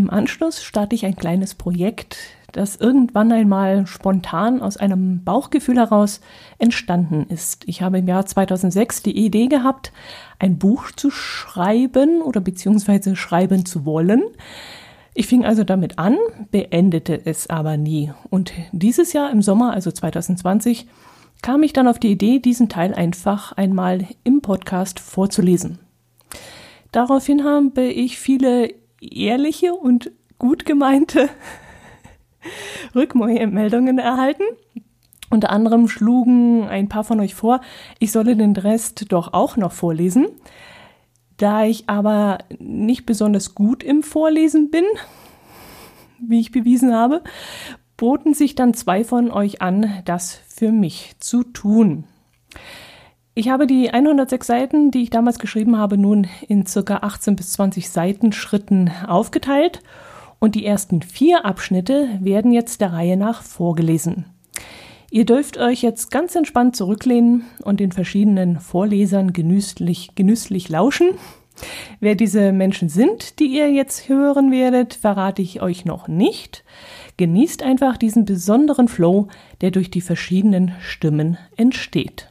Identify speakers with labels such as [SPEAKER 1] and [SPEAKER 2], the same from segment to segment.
[SPEAKER 1] Im Anschluss starte ich ein kleines Projekt, das irgendwann einmal spontan aus einem Bauchgefühl heraus entstanden ist. Ich habe im Jahr 2006 die Idee gehabt, ein Buch zu schreiben oder beziehungsweise schreiben zu wollen. Ich fing also damit an, beendete es aber nie. Und dieses Jahr im Sommer, also 2020, kam ich dann auf die Idee, diesen Teil einfach einmal im Podcast vorzulesen. Daraufhin habe ich viele ehrliche und gut gemeinte Rückmeldungen erhalten. Unter anderem schlugen ein paar von euch vor, ich solle den Rest doch auch noch vorlesen. Da ich aber nicht besonders gut im Vorlesen bin, wie ich bewiesen habe, boten sich dann zwei von euch an, das für mich zu tun. Ich habe die 106 Seiten, die ich damals geschrieben habe, nun in circa 18 bis 20 Seitenschritten aufgeteilt und die ersten vier Abschnitte werden jetzt der Reihe nach vorgelesen. Ihr dürft euch jetzt ganz entspannt zurücklehnen und den verschiedenen Vorlesern genüsslich, genüsslich lauschen. Wer diese Menschen sind, die ihr jetzt hören werdet, verrate ich euch noch nicht. Genießt einfach diesen besonderen Flow, der durch die verschiedenen Stimmen entsteht.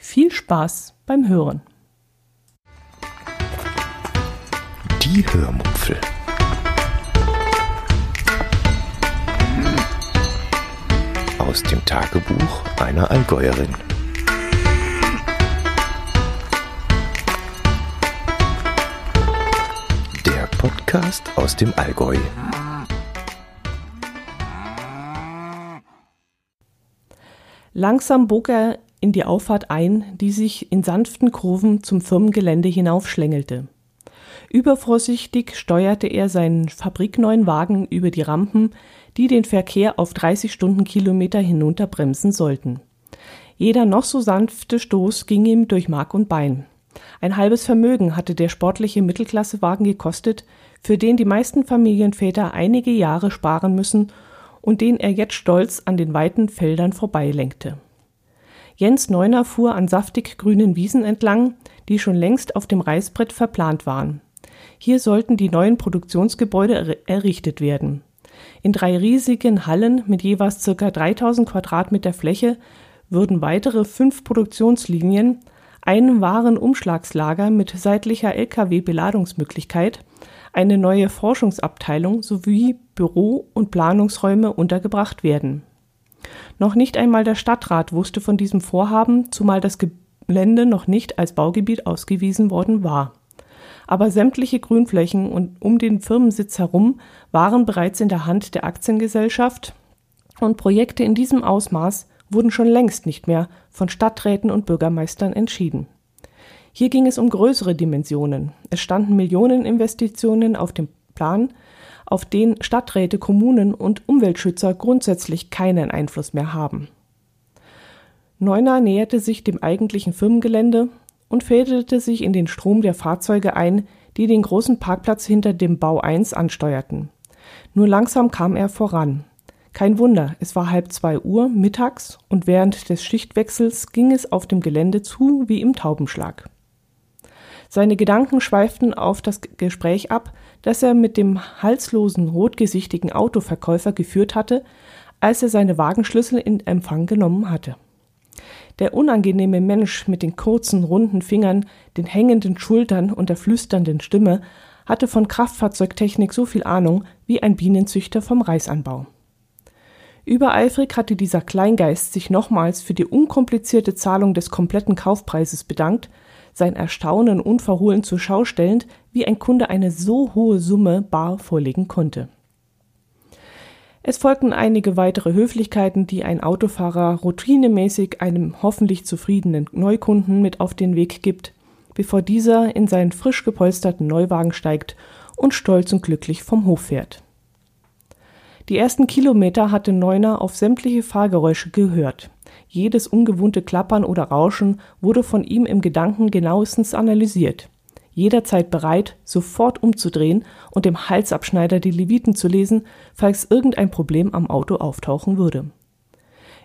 [SPEAKER 1] Viel Spaß beim Hören.
[SPEAKER 2] Die Hörmupfel. Aus dem Tagebuch einer Allgäuerin. Der Podcast aus dem Allgäu.
[SPEAKER 1] Langsam bog er in die Auffahrt ein, die sich in sanften Kurven zum Firmengelände hinaufschlängelte. Übervorsichtig steuerte er seinen fabrikneuen Wagen über die Rampen, die den Verkehr auf 30 Stundenkilometer hinunterbremsen sollten. Jeder noch so sanfte Stoß ging ihm durch Mark und Bein. Ein halbes Vermögen hatte der sportliche Mittelklassewagen gekostet, für den die meisten Familienväter einige Jahre sparen müssen und den er jetzt stolz an den weiten Feldern vorbeilenkte. Jens Neuner fuhr an saftig grünen Wiesen entlang, die schon längst auf dem Reißbrett verplant waren. Hier sollten die neuen Produktionsgebäude errichtet werden. In drei riesigen Hallen mit jeweils ca. 3000 Quadratmeter Fläche würden weitere fünf Produktionslinien, ein Warenumschlagslager mit seitlicher Lkw-Beladungsmöglichkeit, eine neue Forschungsabteilung sowie Büro- und Planungsräume untergebracht werden. Noch nicht einmal der Stadtrat wusste von diesem Vorhaben, zumal das Gelände noch nicht als Baugebiet ausgewiesen worden war. Aber sämtliche Grünflächen und um den Firmensitz herum waren bereits in der Hand der Aktiengesellschaft und Projekte in diesem Ausmaß wurden schon längst nicht mehr von Stadträten und Bürgermeistern entschieden. Hier ging es um größere Dimensionen. Es standen Millioneninvestitionen auf dem Plan, auf den Stadträte, Kommunen und Umweltschützer grundsätzlich keinen Einfluss mehr haben. Neuner näherte sich dem eigentlichen Firmengelände und fädelte sich in den Strom der Fahrzeuge ein, die den großen Parkplatz hinter dem Bau 1 ansteuerten. Nur langsam kam er voran. Kein Wunder, es war halb zwei Uhr mittags und während des Schichtwechsels ging es auf dem Gelände zu wie im Taubenschlag. Seine Gedanken schweiften auf das Gespräch ab, das er mit dem halslosen, rotgesichtigen Autoverkäufer geführt hatte, als er seine Wagenschlüssel in Empfang genommen hatte. Der unangenehme Mensch mit den kurzen, runden Fingern, den hängenden Schultern und der flüsternden Stimme hatte von Kraftfahrzeugtechnik so viel Ahnung wie ein Bienenzüchter vom Reisanbau. Übereifrig hatte dieser Kleingeist sich nochmals für die unkomplizierte Zahlung des kompletten Kaufpreises bedankt, sein Erstaunen unverhohlen zur Schau stellend, wie ein Kunde eine so hohe Summe bar vorlegen konnte. Es folgten einige weitere Höflichkeiten, die ein Autofahrer routinemäßig einem hoffentlich zufriedenen Neukunden mit auf den Weg gibt, bevor dieser in seinen frisch gepolsterten Neuwagen steigt und stolz und glücklich vom Hof fährt. Die ersten Kilometer hatte Neuner auf sämtliche Fahrgeräusche gehört. Jedes ungewohnte Klappern oder Rauschen wurde von ihm im Gedanken genauestens analysiert. Jederzeit bereit, sofort umzudrehen und dem Halsabschneider die Leviten zu lesen, falls irgendein Problem am Auto auftauchen würde.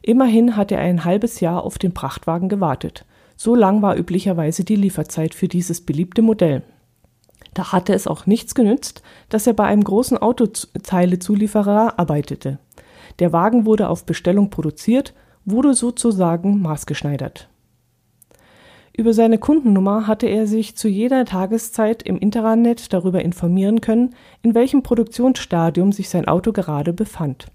[SPEAKER 1] Immerhin hatte er ein halbes Jahr auf den Prachtwagen gewartet. So lang war üblicherweise die Lieferzeit für dieses beliebte Modell. Da hatte es auch nichts genützt, dass er bei einem großen Autoteilezulieferer arbeitete. Der Wagen wurde auf Bestellung produziert, wurde sozusagen maßgeschneidert. Über seine Kundennummer hatte er sich zu jeder Tageszeit im Internet darüber informieren können, in welchem Produktionsstadium sich sein Auto gerade befand.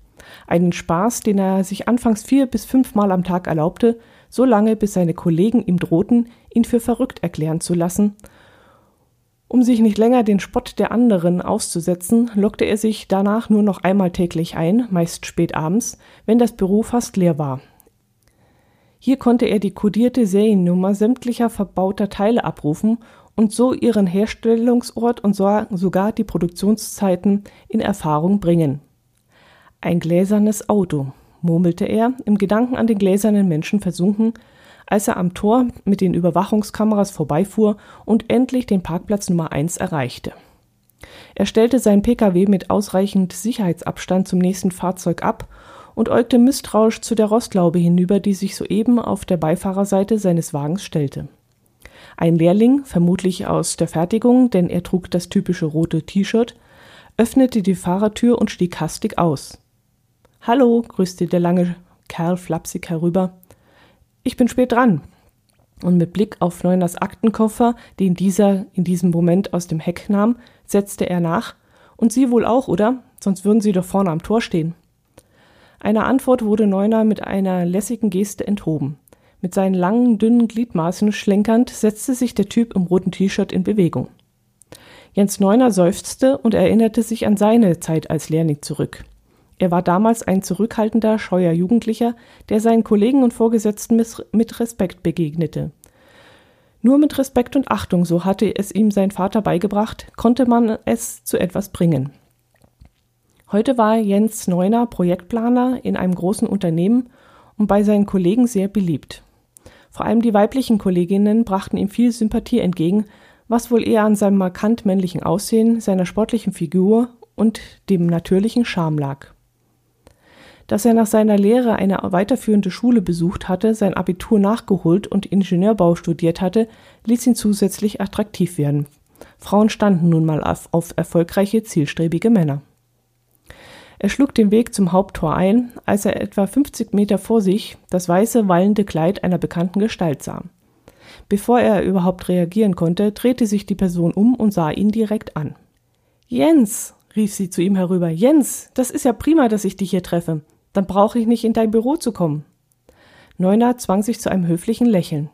[SPEAKER 1] Einen Spaß, den er sich anfangs vier bis fünfmal am Tag erlaubte, so lange bis seine Kollegen ihm drohten, ihn für verrückt erklären zu lassen. Um sich nicht länger den Spott der anderen auszusetzen, lockte er sich danach nur noch einmal täglich ein, meist spät abends, wenn das Büro fast leer war. Hier konnte er die kodierte Seriennummer sämtlicher verbauter Teile abrufen und so ihren Herstellungsort und sogar die Produktionszeiten in Erfahrung bringen. Ein gläsernes Auto, murmelte er, im Gedanken an den gläsernen Menschen versunken, als er am Tor mit den Überwachungskameras vorbeifuhr und endlich den Parkplatz Nummer 1 erreichte. Er stellte seinen Pkw mit ausreichend Sicherheitsabstand zum nächsten Fahrzeug ab und äugte misstrauisch zu der Rostlaube hinüber, die sich soeben auf der Beifahrerseite seines Wagens stellte. Ein Lehrling, vermutlich aus der Fertigung, denn er trug das typische rote T-Shirt, öffnete die Fahrertür und stieg hastig aus. Hallo, grüßte der lange Kerl flapsig herüber. Ich bin spät dran. Und mit Blick auf Neuners Aktenkoffer, den dieser in diesem Moment aus dem Heck nahm, setzte er nach. Und Sie wohl auch, oder? Sonst würden Sie doch vorne am Tor stehen. Einer Antwort wurde Neuner mit einer lässigen Geste enthoben. Mit seinen langen, dünnen Gliedmaßen schlenkernd setzte sich der Typ im roten T-Shirt in Bewegung. Jens Neuner seufzte und erinnerte sich an seine Zeit als Lehrling zurück. Er war damals ein zurückhaltender, scheuer Jugendlicher, der seinen Kollegen und Vorgesetzten mit Respekt begegnete. Nur mit Respekt und Achtung, so hatte es ihm sein Vater beigebracht, konnte man es zu etwas bringen. Heute war Jens Neuner Projektplaner in einem großen Unternehmen und bei seinen Kollegen sehr beliebt. Vor allem die weiblichen Kolleginnen brachten ihm viel Sympathie entgegen, was wohl eher an seinem markant männlichen Aussehen, seiner sportlichen Figur und dem natürlichen Charme lag. Dass er nach seiner Lehre eine weiterführende Schule besucht hatte, sein Abitur nachgeholt und Ingenieurbau studiert hatte, ließ ihn zusätzlich attraktiv werden. Frauen standen nun mal auf, auf erfolgreiche, zielstrebige Männer. Er schlug den Weg zum Haupttor ein, als er etwa 50 Meter vor sich das weiße, wallende Kleid einer bekannten Gestalt sah. Bevor er überhaupt reagieren konnte, drehte sich die Person um und sah ihn direkt an. Jens, rief sie zu ihm herüber, Jens, das ist ja prima, dass ich dich hier treffe. Dann brauche ich nicht in dein Büro zu kommen. Neuner zwang sich zu einem höflichen Lächeln.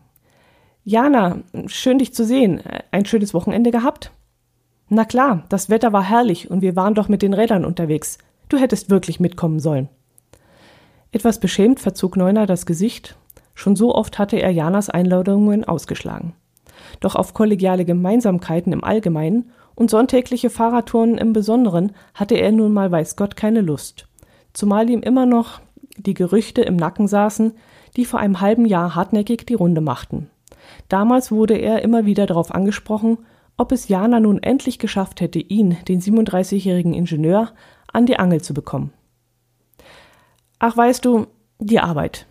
[SPEAKER 1] Jana, schön dich zu sehen. Ein schönes Wochenende gehabt? Na klar, das Wetter war herrlich und wir waren doch mit den Rädern unterwegs. Du hättest wirklich mitkommen sollen. Etwas beschämt verzog Neuner das Gesicht. Schon so oft hatte er Janas Einladungen ausgeschlagen. Doch auf kollegiale Gemeinsamkeiten im Allgemeinen und sonntägliche Fahrradtouren im Besonderen hatte er nun mal weiß Gott keine Lust. Zumal ihm immer noch die Gerüchte im Nacken saßen, die vor einem halben Jahr hartnäckig die Runde machten. Damals wurde er immer wieder darauf angesprochen, ob es Jana nun endlich geschafft hätte, ihn, den 37-jährigen Ingenieur, an die Angel zu bekommen. Ach, weißt du, die Arbeit.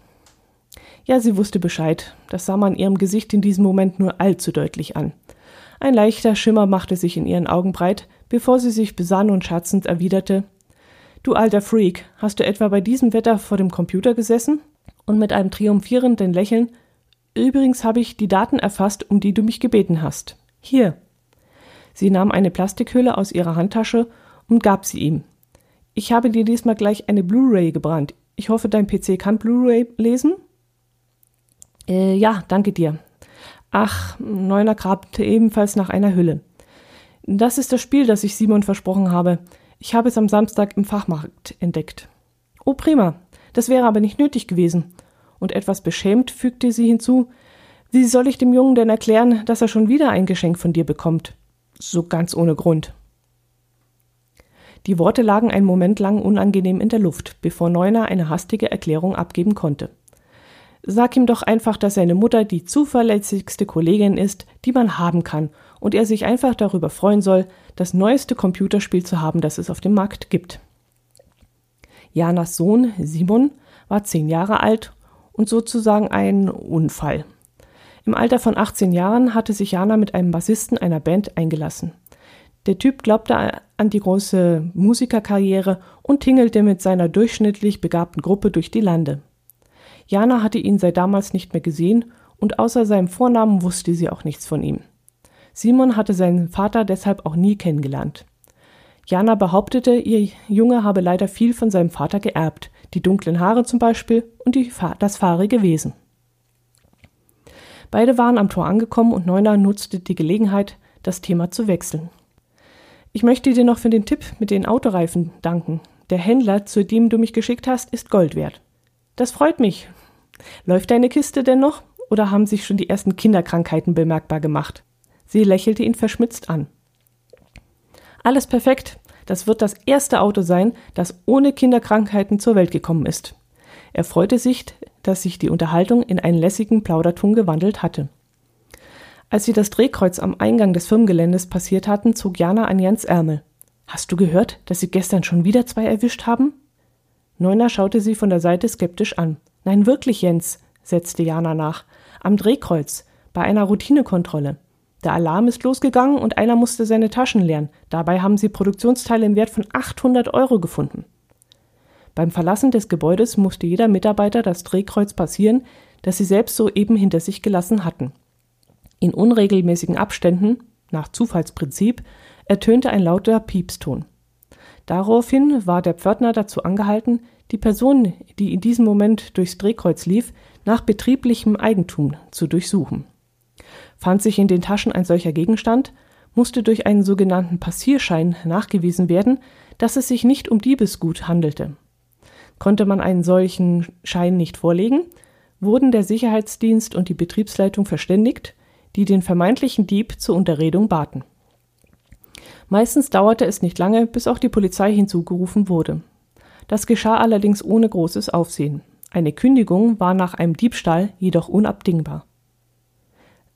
[SPEAKER 1] Ja, sie wusste Bescheid. Das sah man ihrem Gesicht in diesem Moment nur allzu deutlich an. Ein leichter Schimmer machte sich in ihren Augen breit, bevor sie sich besann und scherzend erwiderte Du alter Freak, hast du etwa bei diesem Wetter vor dem Computer gesessen? Und mit einem triumphierenden Lächeln Übrigens habe ich die Daten erfasst, um die du mich gebeten hast. Hier. Sie nahm eine Plastikhülle aus ihrer Handtasche und gab sie ihm. Ich habe dir diesmal gleich eine Blu-ray gebrannt. Ich hoffe, dein PC kann Blu-ray lesen? Äh, ja, danke dir. Ach, Neuner grabte ebenfalls nach einer Hülle. Das ist das Spiel, das ich Simon versprochen habe. Ich habe es am Samstag im Fachmarkt entdeckt. Oh, prima. Das wäre aber nicht nötig gewesen. Und etwas beschämt fügte sie hinzu, wie soll ich dem Jungen denn erklären, dass er schon wieder ein Geschenk von dir bekommt? So ganz ohne Grund. Die Worte lagen einen Moment lang unangenehm in der Luft, bevor Neuner eine hastige Erklärung abgeben konnte. Sag ihm doch einfach, dass seine Mutter die zuverlässigste Kollegin ist, die man haben kann, und er sich einfach darüber freuen soll, das neueste Computerspiel zu haben, das es auf dem Markt gibt. Janas Sohn Simon war zehn Jahre alt und sozusagen ein Unfall. Im Alter von 18 Jahren hatte sich Jana mit einem Bassisten einer Band eingelassen. Der Typ glaubte an die große Musikerkarriere und tingelte mit seiner durchschnittlich begabten Gruppe durch die Lande. Jana hatte ihn seit damals nicht mehr gesehen und außer seinem Vornamen wusste sie auch nichts von ihm. Simon hatte seinen Vater deshalb auch nie kennengelernt. Jana behauptete, ihr Junge habe leider viel von seinem Vater geerbt, die dunklen Haare zum Beispiel und die, das fahrige Wesen. Beide waren am Tor angekommen und Neuner nutzte die Gelegenheit, das Thema zu wechseln. Ich möchte dir noch für den Tipp mit den Autoreifen danken. Der Händler, zu dem du mich geschickt hast, ist Gold wert. Das freut mich. Läuft deine Kiste denn noch? Oder haben sich schon die ersten Kinderkrankheiten bemerkbar gemacht? Sie lächelte ihn verschmitzt an. Alles perfekt. Das wird das erste Auto sein, das ohne Kinderkrankheiten zur Welt gekommen ist. Er freute sich, dass sich die Unterhaltung in einen lässigen Plauderton gewandelt hatte. Als sie das Drehkreuz am Eingang des Firmengeländes passiert hatten, zog Jana an Jens Ärmel. Hast du gehört, dass sie gestern schon wieder zwei erwischt haben? Neuner schaute sie von der Seite skeptisch an. Nein, wirklich, Jens, setzte Jana nach. Am Drehkreuz, bei einer Routinekontrolle. Der Alarm ist losgegangen und einer musste seine Taschen leeren. Dabei haben sie Produktionsteile im Wert von 800 Euro gefunden. Beim Verlassen des Gebäudes musste jeder Mitarbeiter das Drehkreuz passieren, das sie selbst soeben hinter sich gelassen hatten. In unregelmäßigen Abständen, nach Zufallsprinzip, ertönte ein lauter Piepston. Daraufhin war der Pförtner dazu angehalten, die Person, die in diesem Moment durchs Drehkreuz lief, nach betrieblichem Eigentum zu durchsuchen. Fand sich in den Taschen ein solcher Gegenstand, musste durch einen sogenannten Passierschein nachgewiesen werden, dass es sich nicht um Diebesgut handelte. Konnte man einen solchen Schein nicht vorlegen, wurden der Sicherheitsdienst und die Betriebsleitung verständigt, die den vermeintlichen Dieb zur Unterredung baten. Meistens dauerte es nicht lange, bis auch die Polizei hinzugerufen wurde. Das geschah allerdings ohne großes Aufsehen. Eine Kündigung war nach einem Diebstahl jedoch unabdingbar.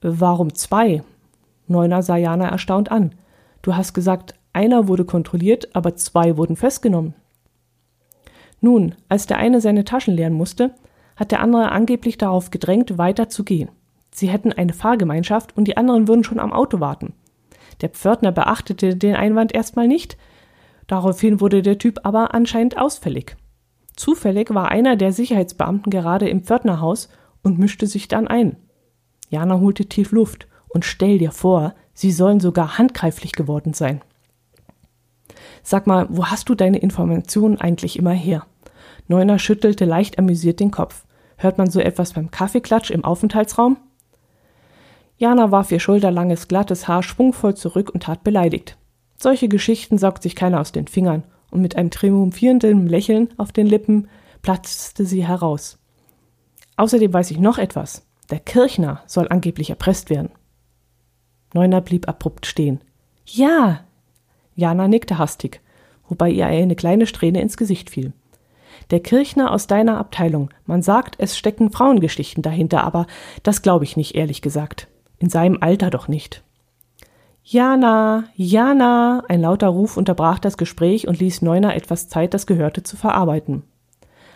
[SPEAKER 1] Warum zwei? Neuner sah Jana erstaunt an. Du hast gesagt, einer wurde kontrolliert, aber zwei wurden festgenommen. Nun, als der eine seine Taschen leeren musste, hat der andere angeblich darauf gedrängt, weiter zu gehen. Sie hätten eine Fahrgemeinschaft und die anderen würden schon am Auto warten. Der Pförtner beachtete den Einwand erstmal nicht, daraufhin wurde der Typ aber anscheinend ausfällig. Zufällig war einer der Sicherheitsbeamten gerade im Pförtnerhaus und mischte sich dann ein. Jana holte tief Luft und stell dir vor, sie sollen sogar handgreiflich geworden sein. Sag mal, wo hast du deine Informationen eigentlich immer her? Neuner schüttelte leicht amüsiert den Kopf. Hört man so etwas beim Kaffeeklatsch im Aufenthaltsraum? Jana warf ihr schulterlanges, glattes Haar schwungvoll zurück und tat beleidigt. Solche Geschichten saugt sich keiner aus den Fingern, und mit einem triumphierenden Lächeln auf den Lippen platzte sie heraus. Außerdem weiß ich noch etwas. Der Kirchner soll angeblich erpresst werden. Neuner blieb abrupt stehen. Ja! Jana nickte hastig, wobei ihr eine kleine Strähne ins Gesicht fiel. Der Kirchner aus deiner Abteilung. Man sagt, es stecken Frauengeschichten dahinter, aber das glaube ich nicht, ehrlich gesagt. In seinem Alter doch nicht. Jana, Jana! Ein lauter Ruf unterbrach das Gespräch und ließ Neuner etwas Zeit, das Gehörte zu verarbeiten.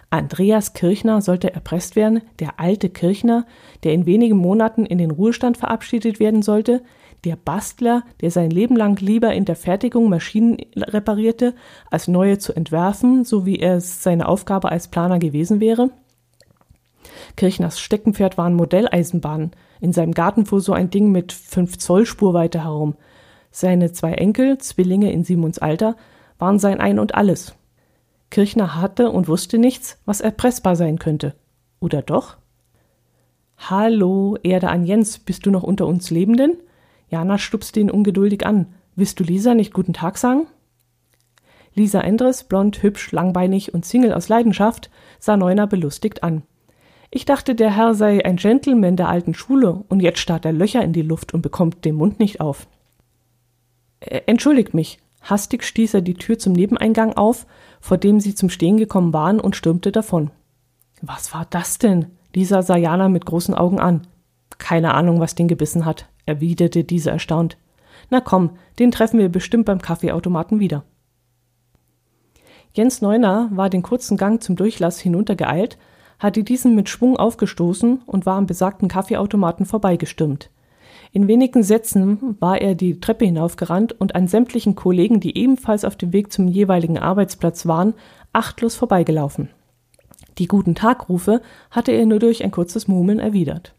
[SPEAKER 1] Andreas Kirchner sollte erpresst werden, der alte Kirchner, der in wenigen Monaten in den Ruhestand verabschiedet werden sollte, der Bastler, der sein Leben lang lieber in der Fertigung Maschinen reparierte, als neue zu entwerfen, so wie es seine Aufgabe als Planer gewesen wäre. Kirchners Steckenpferd waren Modelleisenbahnen. In seinem Garten fuhr so ein Ding mit fünf Zoll Spurweite herum. Seine zwei Enkel, Zwillinge in Simons Alter, waren sein Ein und Alles. Kirchner hatte und wusste nichts, was erpressbar sein könnte. Oder doch? Hallo, Erde an Jens, bist du noch unter uns Lebenden? Jana stupste ihn ungeduldig an. Willst du Lisa nicht guten Tag sagen? Lisa Endres, blond, hübsch, langbeinig und Single aus Leidenschaft, sah Neuner belustigt an. Ich dachte, der Herr sei ein Gentleman der alten Schule und jetzt starrt er Löcher in die Luft und bekommt den Mund nicht auf. Äh, entschuldigt mich, Hastig stieß er die Tür zum Nebeneingang auf, vor dem sie zum Stehen gekommen waren, und stürmte davon. Was war das denn? Lisa sah Jana mit großen Augen an. Keine Ahnung, was den gebissen hat, erwiderte diese erstaunt. Na komm, den treffen wir bestimmt beim Kaffeeautomaten wieder. Jens Neuner war den kurzen Gang zum Durchlass hinuntergeeilt, hatte diesen mit Schwung aufgestoßen und war am besagten Kaffeeautomaten vorbeigestürmt. In wenigen Sätzen war er die Treppe hinaufgerannt und an sämtlichen Kollegen, die ebenfalls auf dem Weg zum jeweiligen Arbeitsplatz waren, achtlos vorbeigelaufen. Die guten Tagrufe hatte er nur durch ein kurzes Murmeln erwidert.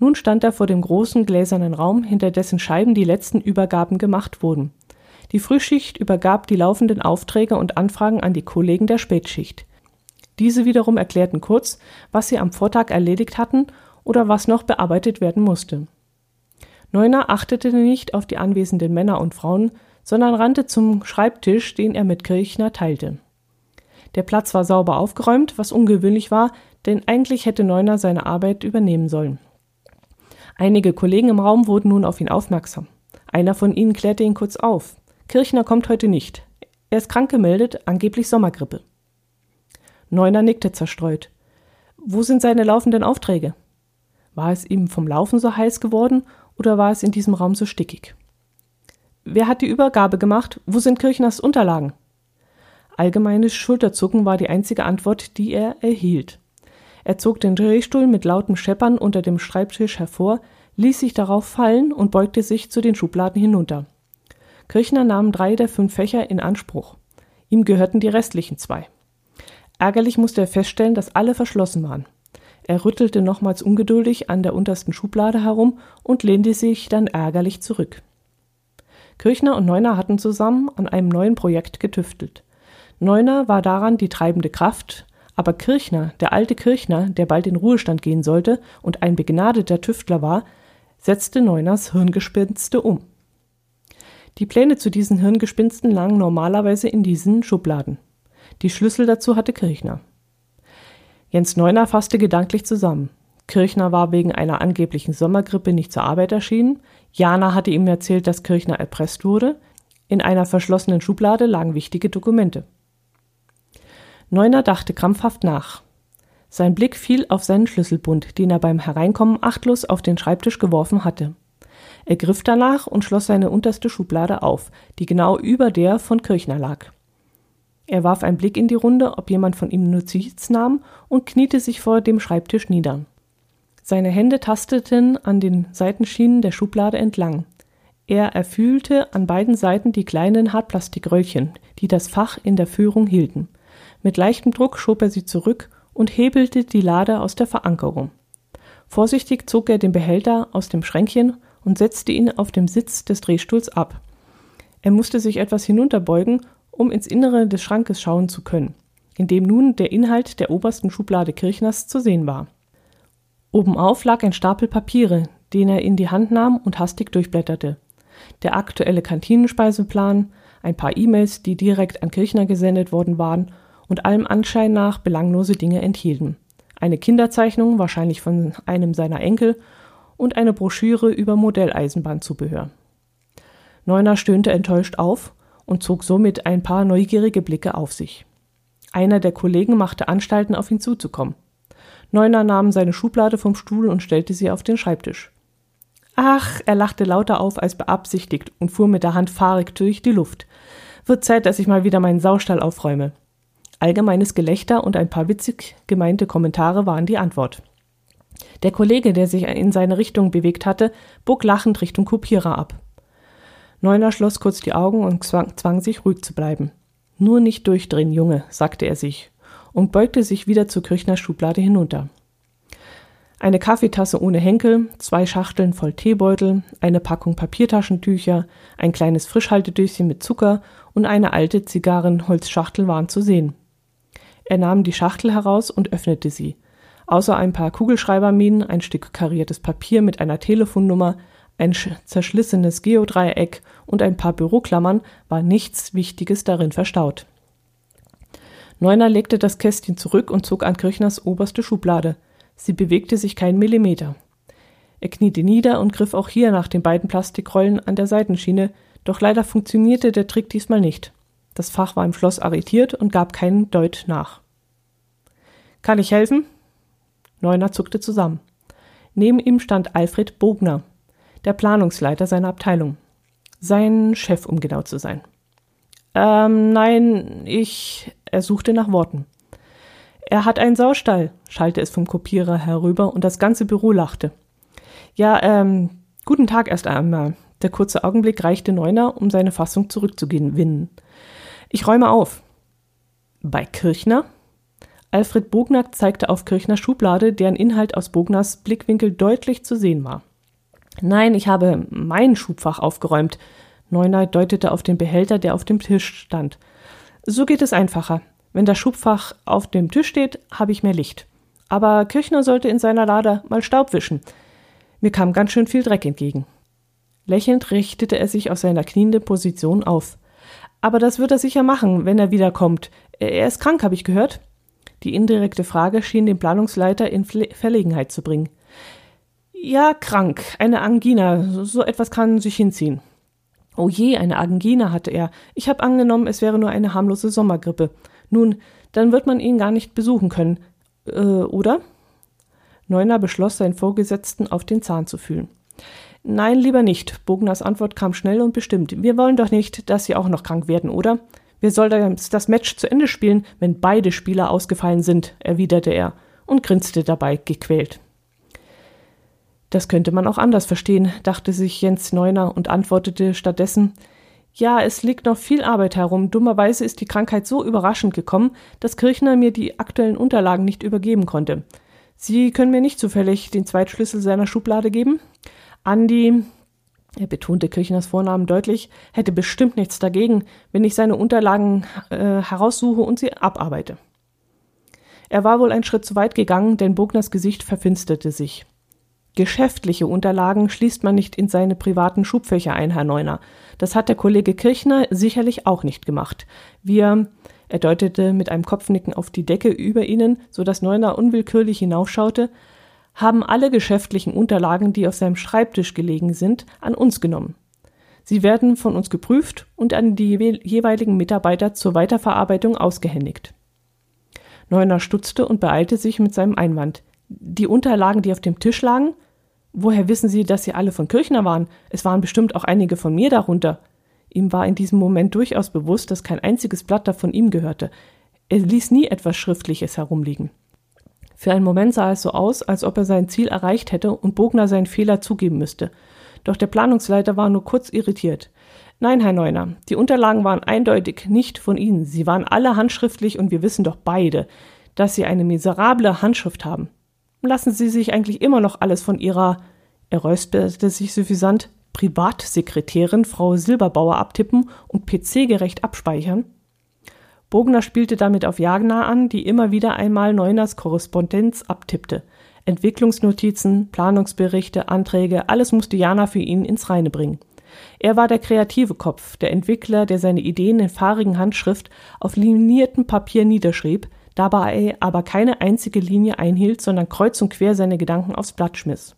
[SPEAKER 1] Nun stand er vor dem großen gläsernen Raum, hinter dessen Scheiben die letzten Übergaben gemacht wurden. Die Frühschicht übergab die laufenden Aufträge und Anfragen an die Kollegen der Spätschicht. Diese wiederum erklärten kurz, was sie am Vortag erledigt hatten oder was noch bearbeitet werden musste. Neuner achtete nicht auf die anwesenden Männer und Frauen, sondern rannte zum Schreibtisch, den er mit Kirchner teilte. Der Platz war sauber aufgeräumt, was ungewöhnlich war, denn eigentlich hätte Neuner seine Arbeit übernehmen sollen. Einige Kollegen im Raum wurden nun auf ihn aufmerksam. Einer von ihnen klärte ihn kurz auf. Kirchner kommt heute nicht. Er ist krank gemeldet, angeblich Sommergrippe. Neuner nickte zerstreut. Wo sind seine laufenden Aufträge? War es ihm vom Laufen so heiß geworden oder war es in diesem Raum so stickig? Wer hat die Übergabe gemacht? Wo sind Kirchners Unterlagen? Allgemeines Schulterzucken war die einzige Antwort, die er erhielt. Er zog den Drehstuhl mit lautem Scheppern unter dem Schreibtisch hervor, ließ sich darauf fallen und beugte sich zu den Schubladen hinunter. Kirchner nahm drei der fünf Fächer in Anspruch. Ihm gehörten die restlichen zwei. Ärgerlich musste er feststellen, dass alle verschlossen waren. Er rüttelte nochmals ungeduldig an der untersten Schublade herum und lehnte sich dann ärgerlich zurück. Kirchner und Neuner hatten zusammen an einem neuen Projekt getüftelt. Neuner war daran die treibende Kraft, aber Kirchner, der alte Kirchner, der bald in Ruhestand gehen sollte und ein begnadeter Tüftler war, setzte Neuners Hirngespinste um. Die Pläne zu diesen Hirngespinsten lagen normalerweise in diesen Schubladen. Die Schlüssel dazu hatte Kirchner. Jens Neuner fasste gedanklich zusammen. Kirchner war wegen einer angeblichen Sommergrippe nicht zur Arbeit erschienen. Jana hatte ihm erzählt, dass Kirchner erpresst wurde. In einer verschlossenen Schublade lagen wichtige Dokumente. Neuner dachte krampfhaft nach. Sein Blick fiel auf seinen Schlüsselbund, den er beim Hereinkommen achtlos auf den Schreibtisch geworfen hatte. Er griff danach und schloss seine unterste Schublade auf, die genau über der von Kirchner lag. Er warf einen Blick in die Runde, ob jemand von ihm Notiz nahm, und kniete sich vor dem Schreibtisch nieder. Seine Hände tasteten an den Seitenschienen der Schublade entlang. Er erfühlte an beiden Seiten die kleinen Hartplastikröllchen, die das Fach in der Führung hielten. Mit leichtem Druck schob er sie zurück und hebelte die Lade aus der Verankerung. Vorsichtig zog er den Behälter aus dem Schränkchen und setzte ihn auf dem Sitz des Drehstuhls ab. Er musste sich etwas hinunterbeugen, um ins Innere des Schrankes schauen zu können, in dem nun der Inhalt der obersten Schublade Kirchners zu sehen war. Obenauf lag ein Stapel Papiere, den er in die Hand nahm und hastig durchblätterte. Der aktuelle Kantinenspeiseplan, ein paar E-Mails, die direkt an Kirchner gesendet worden waren und allem Anschein nach belanglose Dinge enthielten. Eine Kinderzeichnung, wahrscheinlich von einem seiner Enkel, und eine Broschüre über Modelleisenbahnzubehör. Neuner stöhnte enttäuscht auf und zog somit ein paar neugierige Blicke auf sich. Einer der Kollegen machte Anstalten, auf ihn zuzukommen. Neuner nahm seine Schublade vom Stuhl und stellte sie auf den Schreibtisch. Ach, er lachte lauter auf als beabsichtigt und fuhr mit der Hand fahrig durch die Luft. Wird Zeit, dass ich mal wieder meinen Saustall aufräume. Allgemeines Gelächter und ein paar witzig gemeinte Kommentare waren die Antwort. Der Kollege, der sich in seine Richtung bewegt hatte, bog lachend Richtung Kopierer ab. Neuner schloss kurz die Augen und zwang, zwang sich ruhig zu bleiben. Nur nicht durchdrehen, Junge, sagte er sich und beugte sich wieder zur Kirchners Schublade hinunter. Eine Kaffeetasse ohne Henkel, zwei Schachteln voll Teebeutel, eine Packung Papiertaschentücher, ein kleines Frischhaltedöschen mit Zucker und eine alte Zigarrenholzschachtel waren zu sehen. Er nahm die Schachtel heraus und öffnete sie. Außer ein paar Kugelschreiberminen, ein Stück kariertes Papier mit einer Telefonnummer, ein zerschlissenes Geodreieck und ein paar Büroklammern war nichts Wichtiges darin verstaut. Neuner legte das Kästchen zurück und zog an Kirchners oberste Schublade. Sie bewegte sich keinen Millimeter. Er kniete nieder und griff auch hier nach den beiden Plastikrollen an der Seitenschiene, doch leider funktionierte der Trick diesmal nicht. Das Fach war im Schloss arretiert und gab keinen Deut nach. Kann ich helfen? Neuner zuckte zusammen. Neben ihm stand Alfred Bogner, der Planungsleiter seiner Abteilung. Sein Chef, um genau zu sein. Ähm, nein, ich. Er suchte nach Worten. Er hat einen Saustall, schallte es vom Kopierer herüber und das ganze Büro lachte. Ja, ähm, guten Tag erst einmal. Der kurze Augenblick reichte Neuner, um seine Fassung zurückzugewinnen. Ich räume auf. Bei Kirchner? Alfred Bogner zeigte auf Kirchners Schublade, deren Inhalt aus Bogners Blickwinkel deutlich zu sehen war. Nein, ich habe mein Schubfach aufgeräumt. Neuner deutete auf den Behälter, der auf dem Tisch stand. So geht es einfacher. Wenn das Schubfach auf dem Tisch steht, habe ich mehr Licht. Aber Kirchner sollte in seiner Lade mal Staub wischen. Mir kam ganz schön viel Dreck entgegen. Lächelnd richtete er sich aus seiner knienden Position auf. Aber das wird er sicher machen, wenn er wiederkommt. Er ist krank, habe ich gehört. Die indirekte Frage schien den Planungsleiter in Verlegenheit zu bringen. Ja, krank, eine Angina, so etwas kann sich hinziehen. Oh je, eine Angina hatte er. Ich habe angenommen, es wäre nur eine harmlose Sommergrippe. Nun, dann wird man ihn gar nicht besuchen können. Äh, oder? Neuner beschloss, seinen Vorgesetzten auf den Zahn zu fühlen. Nein, lieber nicht. Bogners Antwort kam schnell und bestimmt. Wir wollen doch nicht, dass Sie auch noch krank werden, oder? Wir sollen das Match zu Ende spielen, wenn beide Spieler ausgefallen sind, erwiderte er und grinste dabei gequält. Das könnte man auch anders verstehen, dachte sich Jens Neuner und antwortete stattdessen Ja, es liegt noch viel Arbeit herum. Dummerweise ist die Krankheit so überraschend gekommen, dass Kirchner mir die aktuellen Unterlagen nicht übergeben konnte. Sie können mir nicht zufällig den Zweitschlüssel seiner Schublade geben? Andi, er betonte Kirchners Vornamen deutlich, hätte bestimmt nichts dagegen, wenn ich seine Unterlagen äh, heraussuche und sie abarbeite. Er war wohl einen Schritt zu weit gegangen, denn Bogners Gesicht verfinsterte sich. Geschäftliche Unterlagen schließt man nicht in seine privaten Schubfächer ein, Herr Neuner. Das hat der Kollege Kirchner sicherlich auch nicht gemacht. Wir, er deutete mit einem Kopfnicken auf die Decke über ihnen, so dass Neuner unwillkürlich hinaufschaute, haben alle geschäftlichen Unterlagen, die auf seinem Schreibtisch gelegen sind, an uns genommen. Sie werden von uns geprüft und an die jeweiligen Mitarbeiter zur Weiterverarbeitung ausgehändigt. Neuner stutzte und beeilte sich mit seinem Einwand. Die Unterlagen, die auf dem Tisch lagen? Woher wissen Sie, dass sie alle von Kirchner waren? Es waren bestimmt auch einige von mir darunter. Ihm war in diesem Moment durchaus bewusst, dass kein einziges Blatt davon ihm gehörte. Er ließ nie etwas Schriftliches herumliegen. Für einen Moment sah es so aus, als ob er sein Ziel erreicht hätte und Bogner seinen Fehler zugeben müsste. Doch der Planungsleiter war nur kurz irritiert. Nein, Herr Neuner, die Unterlagen waren eindeutig nicht von Ihnen. Sie waren alle handschriftlich und wir wissen doch beide, dass Sie eine miserable Handschrift haben. Lassen Sie sich eigentlich immer noch alles von Ihrer, er räusperte sich suffisant, Privatsekretärin Frau Silberbauer abtippen und PC-gerecht abspeichern? Bogner spielte damit auf Jagna an, die immer wieder einmal Neuners Korrespondenz abtippte. Entwicklungsnotizen, Planungsberichte, Anträge, alles musste Jana für ihn ins Reine bringen. Er war der kreative Kopf, der Entwickler, der seine Ideen in fahrigen Handschrift auf liniertem Papier niederschrieb, dabei aber keine einzige Linie einhielt, sondern kreuz und quer seine Gedanken aufs Blatt schmiss.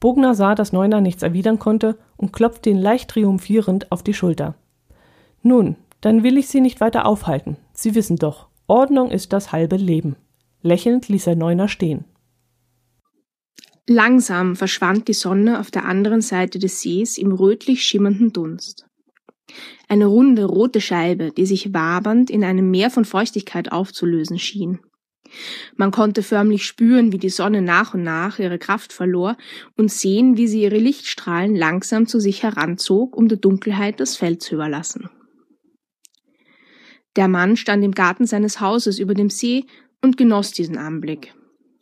[SPEAKER 1] Bogner sah, dass Neuner nichts erwidern konnte und klopfte ihn leicht triumphierend auf die Schulter. Nun, dann will ich Sie nicht weiter aufhalten. Sie wissen doch, Ordnung ist das halbe Leben. Lächelnd ließ er Neuner stehen.
[SPEAKER 3] Langsam verschwand die Sonne auf der anderen Seite des Sees im rötlich schimmernden Dunst. Eine runde rote Scheibe, die sich wabernd in einem Meer von Feuchtigkeit aufzulösen schien. Man konnte förmlich spüren, wie die Sonne nach und nach ihre Kraft verlor und sehen, wie sie ihre Lichtstrahlen langsam zu sich heranzog, um der Dunkelheit das Feld zu überlassen. Der Mann stand im Garten seines Hauses über dem See und genoss diesen Anblick.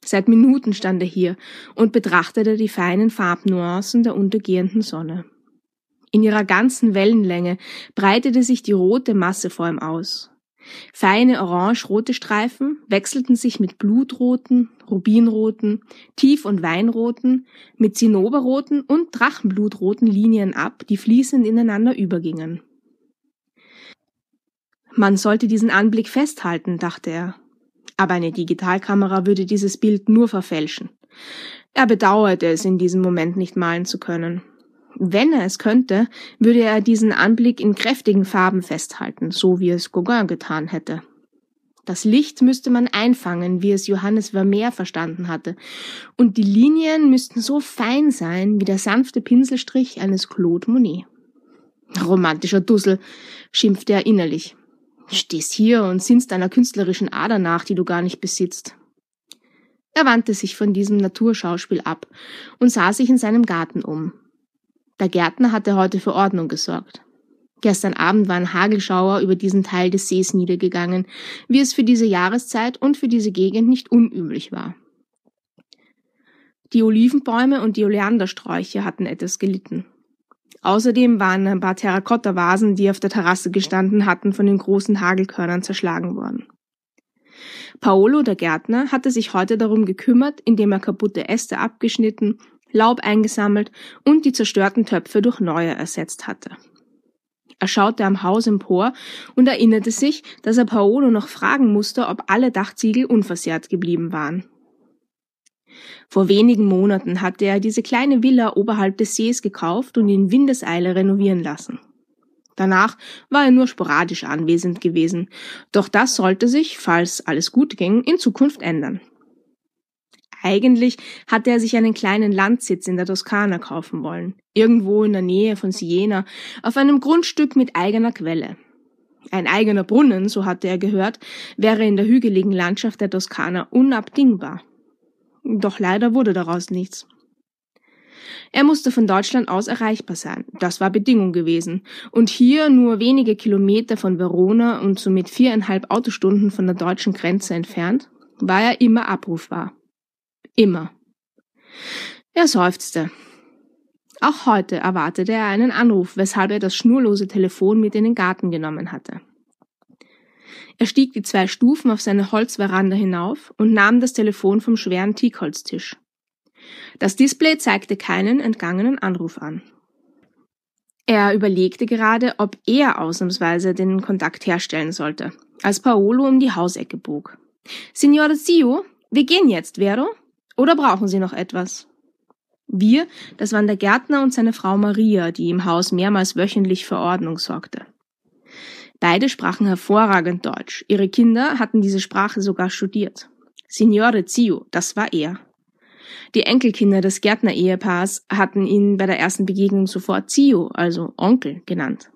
[SPEAKER 3] Seit Minuten stand er hier und betrachtete die feinen Farbnuancen der untergehenden Sonne. In ihrer ganzen Wellenlänge breitete sich die rote Masse vor ihm aus. Feine orange-rote Streifen wechselten sich mit blutroten, rubinroten, tief- und weinroten, mit zinnoberroten und drachenblutroten Linien ab, die fließend ineinander übergingen. Man sollte diesen Anblick festhalten, dachte er. Aber eine Digitalkamera würde dieses Bild nur verfälschen. Er bedauerte es in diesem Moment nicht malen zu können. Wenn er es könnte, würde er diesen Anblick in kräftigen Farben festhalten, so wie es Gauguin getan hätte. Das Licht müsste man einfangen, wie es Johannes Vermeer verstanden hatte, und die Linien müssten so fein sein wie der sanfte Pinselstrich eines Claude Monet. Romantischer Dussel, schimpfte er innerlich. Stehst hier und sinnst einer künstlerischen Ader nach, die du gar nicht besitzt. Er wandte sich von diesem Naturschauspiel ab und sah sich in seinem Garten um. Der Gärtner hatte heute für Ordnung gesorgt. Gestern Abend war ein Hagelschauer über diesen Teil des Sees niedergegangen, wie es für diese Jahreszeit und für diese Gegend nicht unüblich war. Die Olivenbäume und die Oleandersträuche hatten etwas gelitten. Außerdem waren ein paar Terrakotta-Vasen, die auf der Terrasse gestanden hatten, von den großen Hagelkörnern zerschlagen worden. Paolo, der Gärtner, hatte sich heute darum gekümmert, indem er kaputte Äste abgeschnitten, Laub eingesammelt und die zerstörten Töpfe durch neue ersetzt hatte. Er schaute am Haus empor und erinnerte sich, dass er Paolo noch fragen musste, ob alle Dachziegel unversehrt geblieben waren. Vor wenigen Monaten hatte er diese kleine Villa oberhalb des Sees gekauft und in Windeseile renovieren lassen. Danach war er nur sporadisch anwesend gewesen, doch das sollte sich, falls alles gut ging, in Zukunft ändern. Eigentlich hatte er sich einen kleinen Landsitz in der Toskana kaufen wollen, irgendwo in der Nähe von Siena, auf einem Grundstück mit eigener Quelle. Ein eigener Brunnen, so hatte er gehört, wäre in der hügeligen Landschaft der Toskana unabdingbar. Doch leider wurde daraus nichts. Er musste von Deutschland aus erreichbar sein. Das war Bedingung gewesen. Und hier nur wenige Kilometer von Verona und somit viereinhalb Autostunden von der deutschen Grenze entfernt, war er immer abrufbar. Immer. Er seufzte. Auch heute erwartete er einen Anruf, weshalb er das schnurlose Telefon mit in den Garten genommen hatte. Er stieg die zwei Stufen auf seine Holzveranda hinauf und nahm das Telefon vom schweren Teakholztisch. Das Display zeigte keinen entgangenen Anruf an. Er überlegte gerade, ob er ausnahmsweise den Kontakt herstellen sollte, als Paolo um die Hausecke bog. Signore Zio, wir gehen jetzt, Vero? Oder brauchen Sie noch etwas? Wir, das waren der Gärtner und seine Frau Maria, die im Haus mehrmals wöchentlich für Ordnung sorgte. Beide sprachen hervorragend Deutsch. Ihre Kinder hatten diese Sprache sogar studiert. Signore Zio, das war er. Die Enkelkinder des Gärtner-Ehepaars hatten ihn bei der ersten Begegnung sofort Zio, also Onkel, genannt.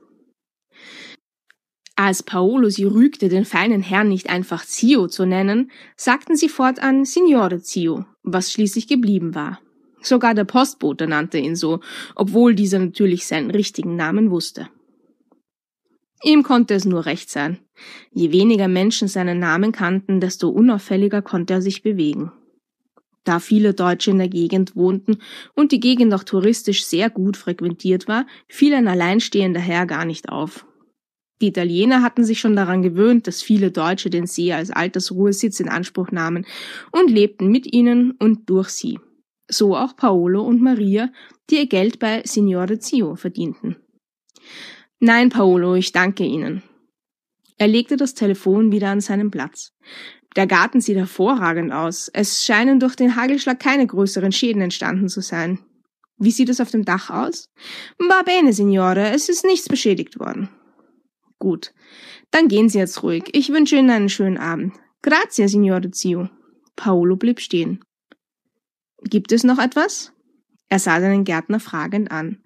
[SPEAKER 3] Als Paolo sie rügte, den feinen Herrn nicht einfach Zio zu nennen, sagten sie fortan Signore Zio, was schließlich geblieben war. Sogar der Postbote nannte ihn so, obwohl dieser natürlich seinen richtigen Namen wusste. Ihm konnte es nur recht sein. Je weniger Menschen seinen Namen kannten, desto unauffälliger konnte er sich bewegen. Da viele Deutsche in der Gegend wohnten und die Gegend auch touristisch sehr gut frequentiert war, fiel ein alleinstehender Herr gar nicht auf. Die Italiener hatten sich schon daran gewöhnt, dass viele Deutsche den See als Altersruhesitz in Anspruch nahmen und lebten mit ihnen und durch sie. So auch Paolo und Maria, die ihr Geld bei Signore Zio verdienten. Nein, Paolo, ich danke Ihnen. Er legte das Telefon wieder an seinen Platz. Der Garten sieht hervorragend aus. Es scheinen durch den Hagelschlag keine größeren Schäden entstanden zu sein. Wie sieht es auf dem Dach aus? Va bene, Signore, es ist nichts beschädigt worden. Gut, dann gehen Sie jetzt ruhig. Ich wünsche Ihnen einen schönen Abend. Grazie, Signore Zio. Paolo blieb stehen. Gibt es noch etwas? Er sah seinen Gärtner fragend an.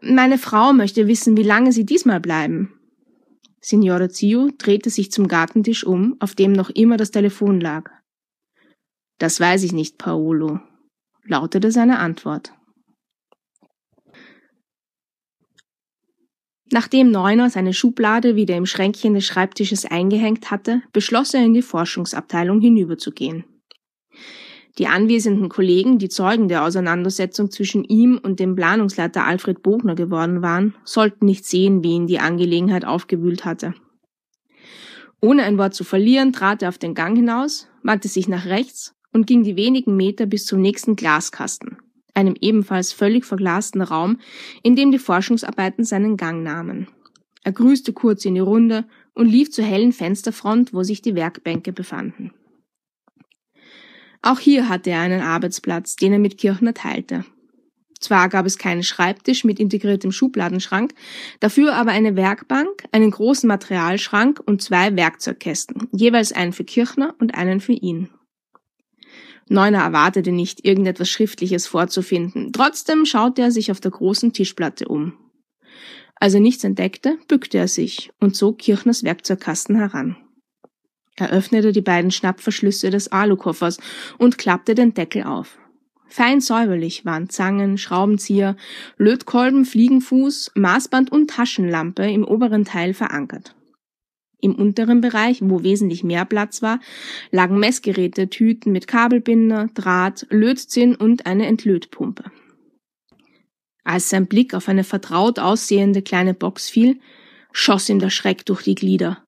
[SPEAKER 3] Meine Frau möchte wissen, wie lange Sie diesmal bleiben. Signore Zio drehte sich zum Gartentisch um, auf dem noch immer das Telefon lag. Das weiß ich nicht, Paolo, lautete seine Antwort. Nachdem Neuner seine Schublade wieder im Schränkchen des Schreibtisches eingehängt hatte, beschloss er in die Forschungsabteilung hinüberzugehen. Die anwesenden Kollegen, die Zeugen der Auseinandersetzung zwischen ihm und dem Planungsleiter Alfred Bogner geworden waren, sollten nicht sehen, wie ihn die Angelegenheit aufgewühlt hatte. Ohne ein Wort zu verlieren, trat er auf den Gang hinaus, wandte sich nach rechts und ging die wenigen Meter bis zum nächsten Glaskasten, einem ebenfalls völlig verglasten Raum, in dem die Forschungsarbeiten seinen Gang nahmen. Er grüßte kurz in die Runde und lief zur hellen Fensterfront, wo sich die Werkbänke befanden. Auch hier hatte er einen Arbeitsplatz, den er mit Kirchner teilte. Zwar gab es keinen Schreibtisch mit integriertem Schubladenschrank, dafür aber eine Werkbank, einen großen Materialschrank und zwei Werkzeugkästen, jeweils einen für Kirchner und einen für ihn. Neuner erwartete nicht, irgendetwas Schriftliches vorzufinden, trotzdem schaute er sich auf der großen Tischplatte um. Als er nichts entdeckte, bückte er sich und zog Kirchners Werkzeugkasten heran. Er öffnete die beiden Schnappverschlüsse des Alukoffers und klappte den Deckel auf. Fein säuberlich waren Zangen, Schraubenzieher, Lötkolben, Fliegenfuß, Maßband und Taschenlampe im oberen Teil verankert. Im unteren Bereich, wo wesentlich mehr Platz war, lagen Messgeräte, Tüten mit Kabelbinder, Draht, Lötzinn und eine Entlötpumpe. Als sein Blick auf eine vertraut aussehende kleine Box fiel, schoss ihm der Schreck durch die Glieder.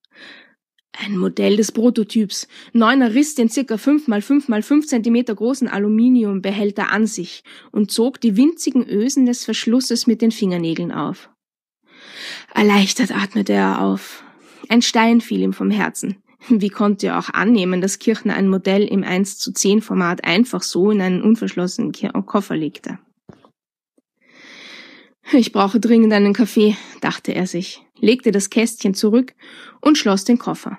[SPEAKER 3] Ein Modell des Prototyps. Neuner riss den circa 5 mal 5 mal 5 cm großen Aluminiumbehälter an sich und zog die winzigen Ösen des Verschlusses mit den Fingernägeln auf. Erleichtert atmete er auf. Ein Stein fiel ihm vom Herzen. Wie konnte er auch annehmen, dass Kirchner ein Modell im 1 zu 10 Format einfach so in einen unverschlossenen Koffer legte? Ich brauche dringend einen Kaffee, dachte er sich, legte das Kästchen zurück und schloss den Koffer.